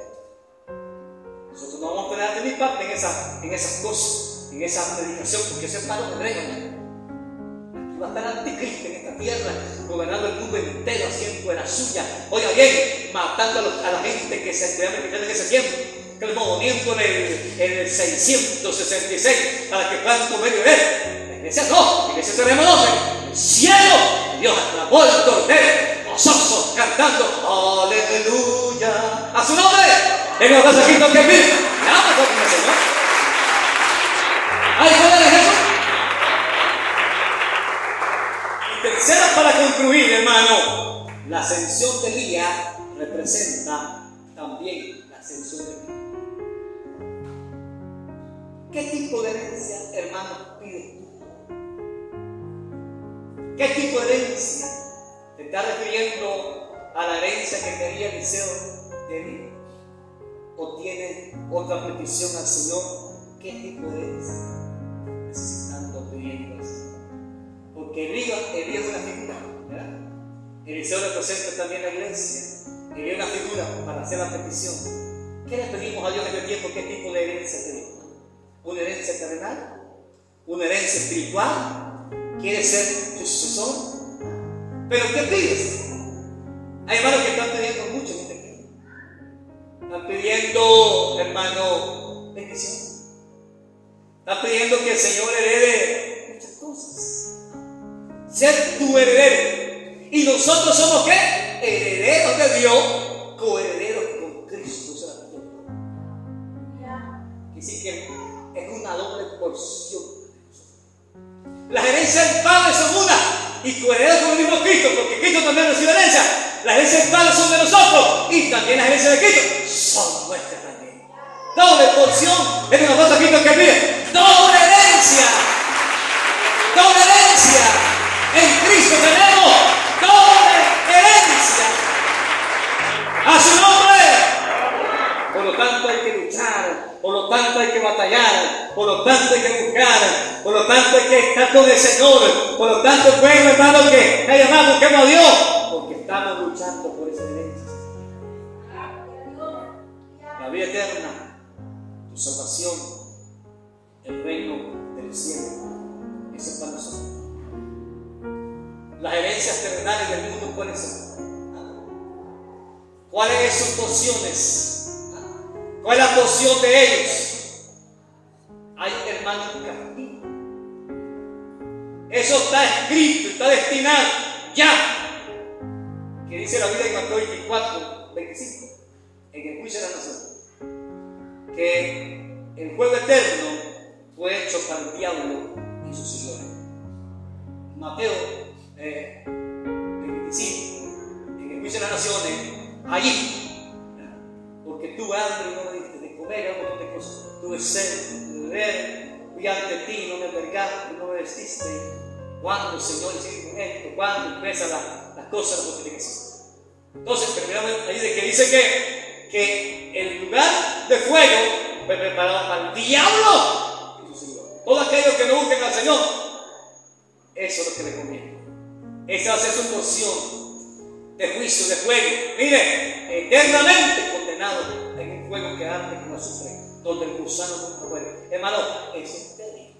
Nosotros no vamos a tener de mi parte en, esa, en esas cosas, en esa predicación, porque eso es para los. Aquí va a estar el anticristo en esta tierra, gobernando el mundo entero, haciendo de la suya. Oiga bien, matando a, la gente que se estudiaba en ese tiempo que el movimiento en el, 666 para que puedan comer y beber. La iglesia no, la iglesia tenemos el cielo Dios aclamó el cordero, gozoso, cantando, aleluya. A su nombre, en los pasajitos que viven. Vamos con el Señor. ¿Hay poder de Jesús? Y tercera para concluir, hermano, la ascensión de Elías representa también la ascensión de Cristo. ¿Qué tipo de herencia, hermano, ¿Qué tipo de herencia? ¿Te está refiriendo a la herencia que quería Eliseo de mí? ¿O tiene otra petición al Señor? ¿Qué tipo de herencia? Necesitando, pidiendo. Porque Elías, Elías es una figura, ¿verdad? Eliseo representa también la iglesia. Elías es una figura para hacer la petición. ¿Qué le pedimos a Dios en este tiempo? ¿Qué tipo de herencia pedimos? ¿Una herencia terrenal? ¿Una herencia espiritual? Quiere ser tu sucesor. Pero ¿qué pides? Hay hermanos que están pidiendo mucho en este tiempo. Están pidiendo, hermano, bendición. Están pidiendo que el Señor herede muchas cosas. Ser tu heredero. Y nosotros somos qué? Herederos de Dios, coherederos con Cristo. Quiere que es una doble porción las herencias del Padre son una y coherederos con el mismo Cristo, porque Cristo también recibe herencia. Las herencias del Padre son de nosotros y también las herencias de Cristo son nuestras también. Doble porción es una cosa Cristo que pide. Doble herencia. Doble herencia. En Cristo tenemos doble herencia. A su nombre. Por lo tanto hay que luchar, por lo tanto hay que batallar, por lo tanto hay que buscar, por lo tanto hay que estar con el Señor, por lo tanto es bueno hermano que hay llamado, busquemos a Dios, porque estamos luchando por esa herencia. La vida eterna, tu salvación, el reino del cielo, Eso es para nosotros. Las herencias terrenales del mundo, ¿cuáles son? ¿Cuáles son sus pociones? ¿Cuál es la poción de ellos? Hay hermanos castigo. Eso está escrito, está destinado ya. Que dice la Biblia en Mateo 24, 25, en el juicio de la nación, que el juego eterno fue hecho para el diablo y sus señores. Mateo eh, 25, en el juicio de las naciones, allí, porque tu hambre y no me diste de comer, cosas, tuve sed de beber, fui ante ti y no me albergaste y no me vestiste. Cuando, Señor, hiciste esto, cuando empiezan las, las cosas, las multiplicaciones. Entonces, terminamos ahí de que dice que, que el lugar de fuego fue preparado para el diablo y su Señor. Todos aquellos que no busquen al Señor, eso es lo que le conviene. Esa va a ser su porción de juicio, de fuego. Mire, eternamente condenado en un fuego que arde no sufre, donde el gusano nunca muere. Hermano, eso es terrible.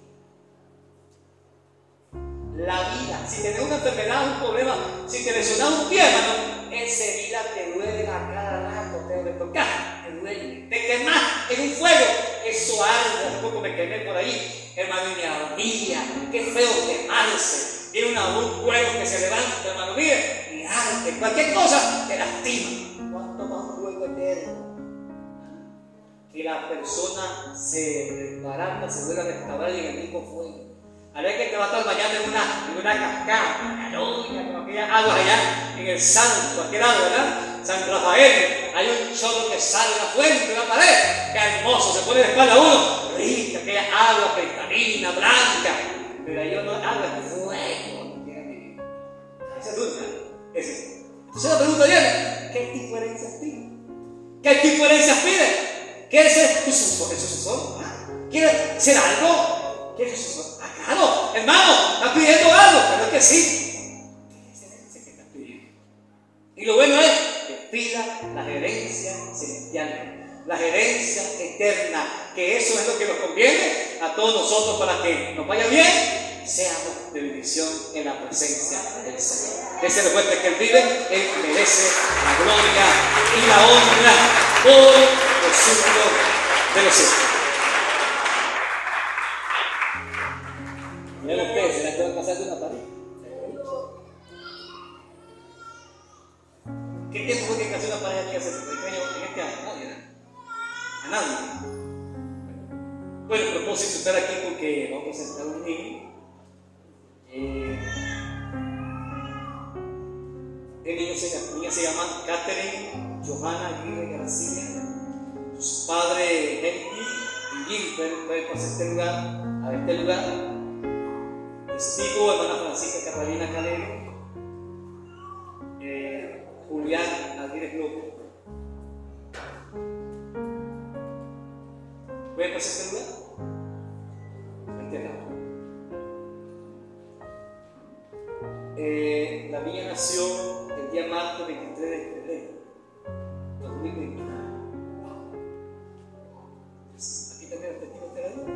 La vida, si tienes una enfermedad, un problema, si te lesionas un pie, hermano, esa herida te duele a cada rato, te debe tocar, te duele, te quemas en un fuego, eso arde, hace poco me quemé por ahí, hermano, y me ardía, qué feo quemarse, tiene un fuego que se levanta, hermano, mire, y arde, cualquier cosa te lastima, Que la persona se desbarata, se vuelve a restaurar en el mismo fuego. Habría que te va a estar bañando en una, en una cascada, con aquellas aguas allá en el santo, aquel agua, ¿verdad? San Rafael, hay un chorro que sale de la fuente, de la pared, qué hermoso, se pone de espalda a uno, rica, aquella agua cristalina, blanca, pero ahí no agua de fuego, esa es esa es. Entonces la pregunta viene, ¿qué herencias pide? ¿Qué herencias pide? ¿Quieres ser tu sucesor? ¿Quieres ser algo? ¿Quieres ser sucesor? Claro, hermano, está pidiendo algo, pero es que sí. Y lo bueno es que pida las herencias celestiales, las herencias eternas, que eso es lo que nos conviene a todos nosotros para que nos vaya bien seamos de bendición en la presencia del Señor. Ese recuerdo que Él vive, Él merece la gloria y la honra por los siglos de los siglos. Miren ustedes, ¿será que va a pasar de una pared? ¿Qué tiempo fue que casó una pared aquí hace 50 años en este año? Nadie, ¿verdad? A nadie. Bueno, propósito estar aquí porque vamos a presentar un niño. Eh, el niño se, la niña se llama Catherine Johanna Aguirre García. Su padre Henry y Gilbert fue para este lugar, a este lugar testigo, hermana Francisca Catalina Calero, eh, Julián Aguirre Globo. ¿Pueden pasar este lugar? Este Eh, la niña nació el día martes 23 de febrero 2021. Aquí también el testigo de la vida.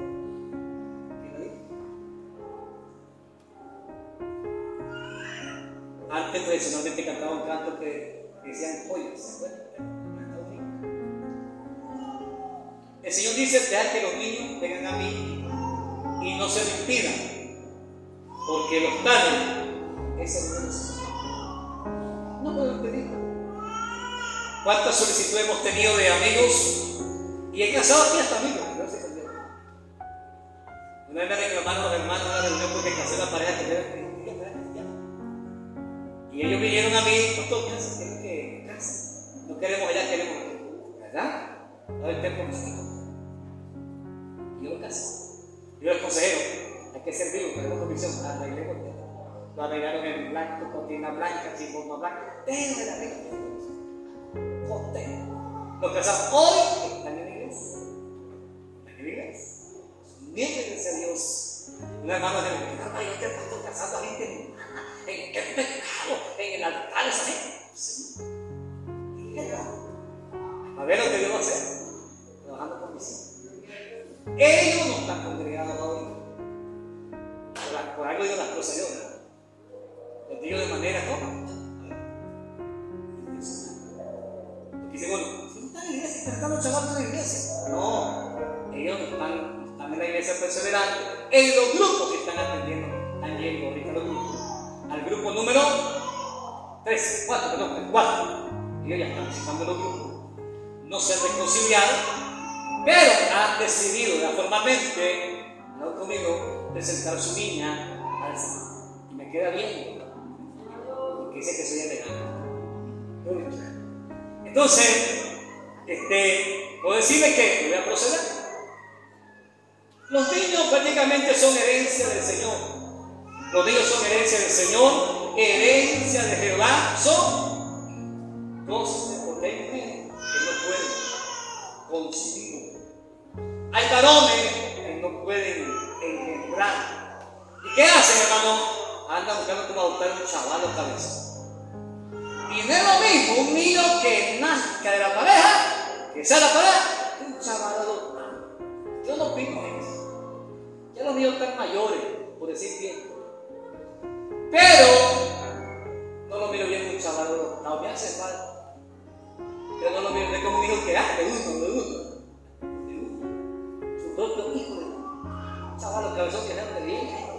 Antes tradicionalmente cantaban cantos que, que decían pollos, ¿se acuerdan? El Señor dice, deja que los niños vengan a mí y no se me impidan, porque los tales No puedo pedir. ¿Cuántas solicitudes hemos tenido de amigos? Y casado aquí hasta amigos, sin forma blanca. Déjenme la regla. Contento. Los casados hoy están en la iglesia. Están en la iglesia. Miren a Dios. Una hermana de mi yo te pastor casando a gente en el pecado, en el altar gente. Sí. A ver lo que debo hacer. Trabajando con mis. Ellos no están congregados hoy. Por dio de manera ¿cómo? Dicen, bueno, si están en la iglesia, están tratando chavales de la iglesia. No, ellos están, están en la iglesia perseverante. En los grupos que están atendiendo, están yendo ahorita los grupos. Al grupo número 3, 4, perdón, 4. Ellos ya están visitando los grupos. No se han reconciliado, pero han decidido ya formalmente, no conmigo, presentar su niña al Señor. Y me queda bien porque dice que soy elegante. Entonces, este, puedo decirle que voy a proceder. Los niños prácticamente son herencia del Señor. Los niños son herencia del Señor, herencia de Jehová. Son cosas potentes que no pueden concebir. Hay varones que no pueden engendrar. ¿Y qué hacen, hermano? Andan buscando cómo adoptar un chaval o cabeza. Y no es lo mismo un niño que nazca de la pareja, que sea la pareja, un chaval adoptado. Yo no opino eso. Ya los niños están mayores, por decir bien. Pero no lo miro bien un chaval adoptado, me hace falta. Pero no lo miro bien como un hijo que hace de uno, de uno. De uno. Su propio hijo uno. Chaval, los cabezones que eran de bien.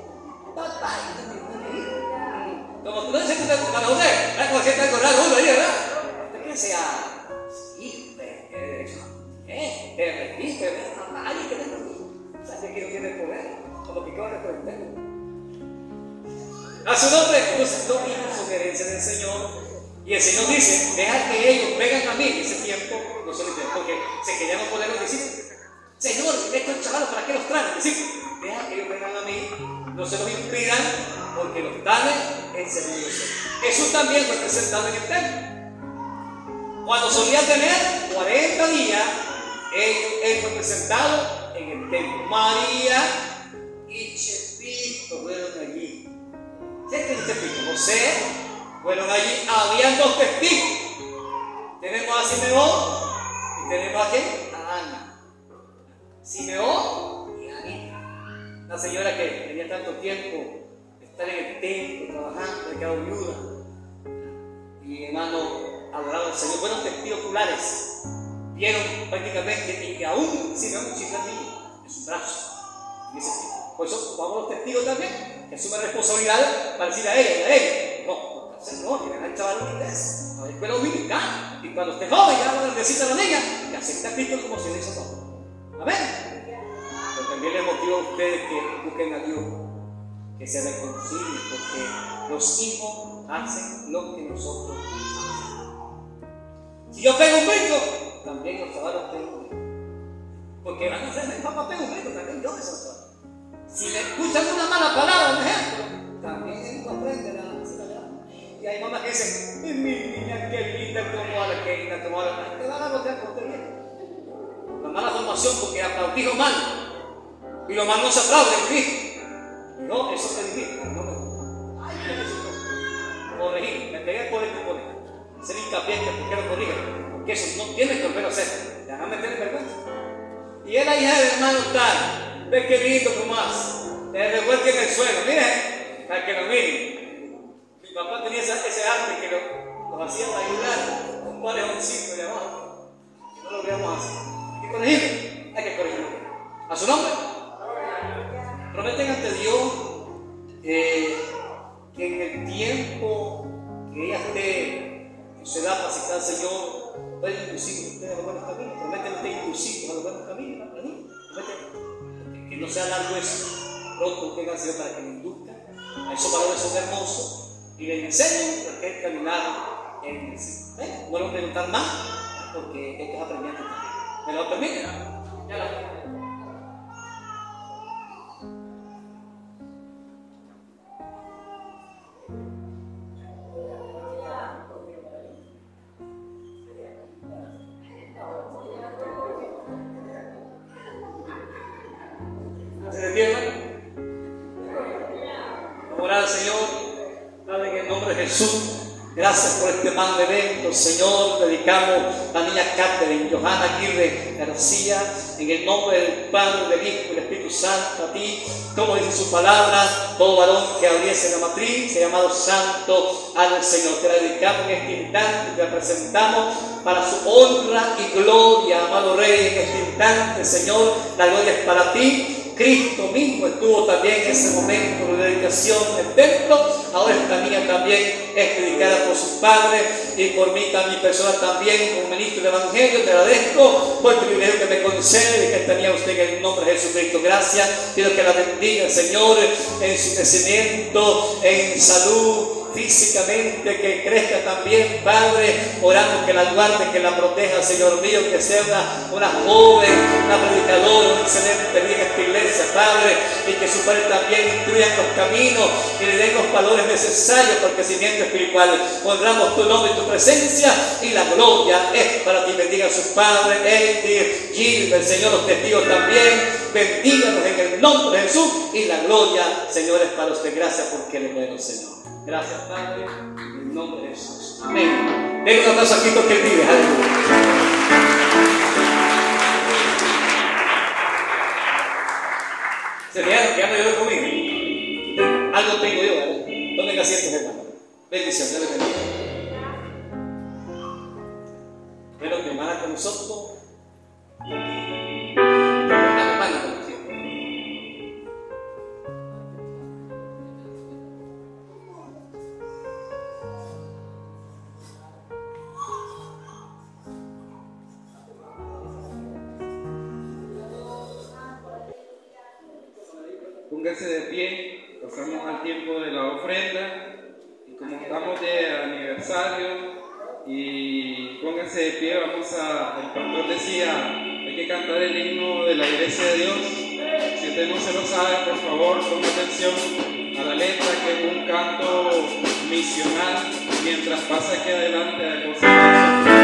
Como tú no dices que para. Como si está raro uno ahí, ¿verdad? Que sea, sí, ¿eh? Te rendiste, ¿verdad? Ay, que te ¿Sabes que no tiene poder? Como acaba de preguntar. A su nombre, dos hijos son herencia del Señor. Y el Señor dice, deja que ellos vengan a mí ese tiempo, no se tiempo, porque se querían poner los discípulos. Señor, estos chavalos, ¿para qué los traen? Deja que ellos vengan a mí, no se los impidan, porque los tales en servicio. Jesús también fue presentado en el templo. Cuando solía tener 40 días, él, él fue presentado en el templo. María y Chepito fueron allí. ¿Qué es Chepito? José fueron allí. Habían dos testigos. Tenemos a Simeón y tenemos a quién? A Ana. Simeón La señora que tenía tanto tiempo estar en el templo, trabajando, quedado viuda. Y hermano, adorado al Señor. Fueron testigos oculares. Vieron prácticamente que aún Simeón muchísimas niños en sus brazos. En ese tiempo. Por eso vamos los testigos también, que asumen responsabilidad para decir a ella, a él. No, no, que al chaval inglés, a la escuela dominical. Y cuando esté joven, ya va a necesita a la niña, que acepta a Cristo como si le hizo todo. Amén. Pero también les motivo a ustedes que busquen a Dios que se reconcilien, porque los hijos hacen lo que nosotros hacemos. Si yo pego un brinco, también los chavales pegan un. Porque van a hacer, mi papá pega un brinco, también yo salto. Si me escuchan una mala palabra, por ejemplo, también el hijo aprende la Y hay mamás que dicen, mi niña, qué linda, como a la que linda, a la Te van a viene. La mala formación porque aplaudijo mal. Y lo no se aplaude, mi hijo. No, eso te dije, no me. Ay. Corregir, me pegué por este por. Hacer hincapié que lo corrige. Porque eso no tiene que volver a hacer. Ya vergüenza. Y era hija del hermano tal. Ve qué lindo como más. Le revuelque en el suelo. Mire, para que lo miren. Mi papá tenía ese, arte que lo, lo hacía para ayudar. Un parejoncito de abajo. No lo veamos así. Hay que corregirlo. Hay que corregirlo. ¿A su nombre? Prometen ante Dios eh, que en el tiempo que ella esté en su edad para citar al Señor, pueden inducir ustedes a los buenos caminos. Prometen ustedes inducir a los buenos caminos. Prometen que no sea largo eso. Pronto ustedes han sido para que le induzcan a esos valores son hermosos y le enseñen a que caminar en el Señor. ¿Eh? No preguntar más porque esto es aprendiendo también. ¿Me lo permiten? Ya lo ¿Se? Orar al Señor, en el nombre de Jesús. Gracias por este magno evento, Señor. Dedicamos a la niña Catherine, Johanna Aguirre García, en el nombre del Padre, del Hijo y del Espíritu Santo, a ti, como dice su palabra, todo varón que abriese la matriz, sea llamado santo al Señor. Te la dedicamos en este instante, te la presentamos para su honra y gloria, amado Rey, en este instante, Señor. La gloria es para ti Cristo mismo estuvo también en ese momento de dedicación del templo. Ahora esta niña también es dedicada por sus padres y por mí también, persona también, como ministro del Evangelio. Te agradezco por el privilegio que me concede que esta niña usted en el nombre de Jesucristo. Gracias. Pido que la bendiga, Señor, en su crecimiento, en salud físicamente, que crezca también, Padre, orando que la guarde, que la proteja, Señor mío, que sea una, joven, una predicadora, un excelente en esta iglesia, Padre, y que su Padre también instruya los caminos y le den los valores necesarios para el crecimiento espiritual. Honramos tu nombre y tu presencia y la gloria es para ti. Bendiga a sus padres, Eddie, Gilbert, Señor, los testigos también. Bendíganos en el nombre de Jesús y la gloria, Señor, es para usted. Gracias porque Él es bueno, Señor. Gracias, Padre, en el nombre de Jesús. Amén. Denle un aplauso a Cristo que vive. Se fijaron que ya no lloró conmigo. Algo tengo yo, ¿verdad? Tomen asiento, hermano. Bendición, Dios les bendiga. Espero que hermana con nosotros. Hermana, Póngase tiempo de la ofrenda y como estamos de aniversario y póngase de pie, vamos a, el pastor decía, hay que cantar el himno de la iglesia de Dios. Si usted no se lo sabe, por favor, ponga atención a la letra que es un canto misional mientras pasa aquí adelante a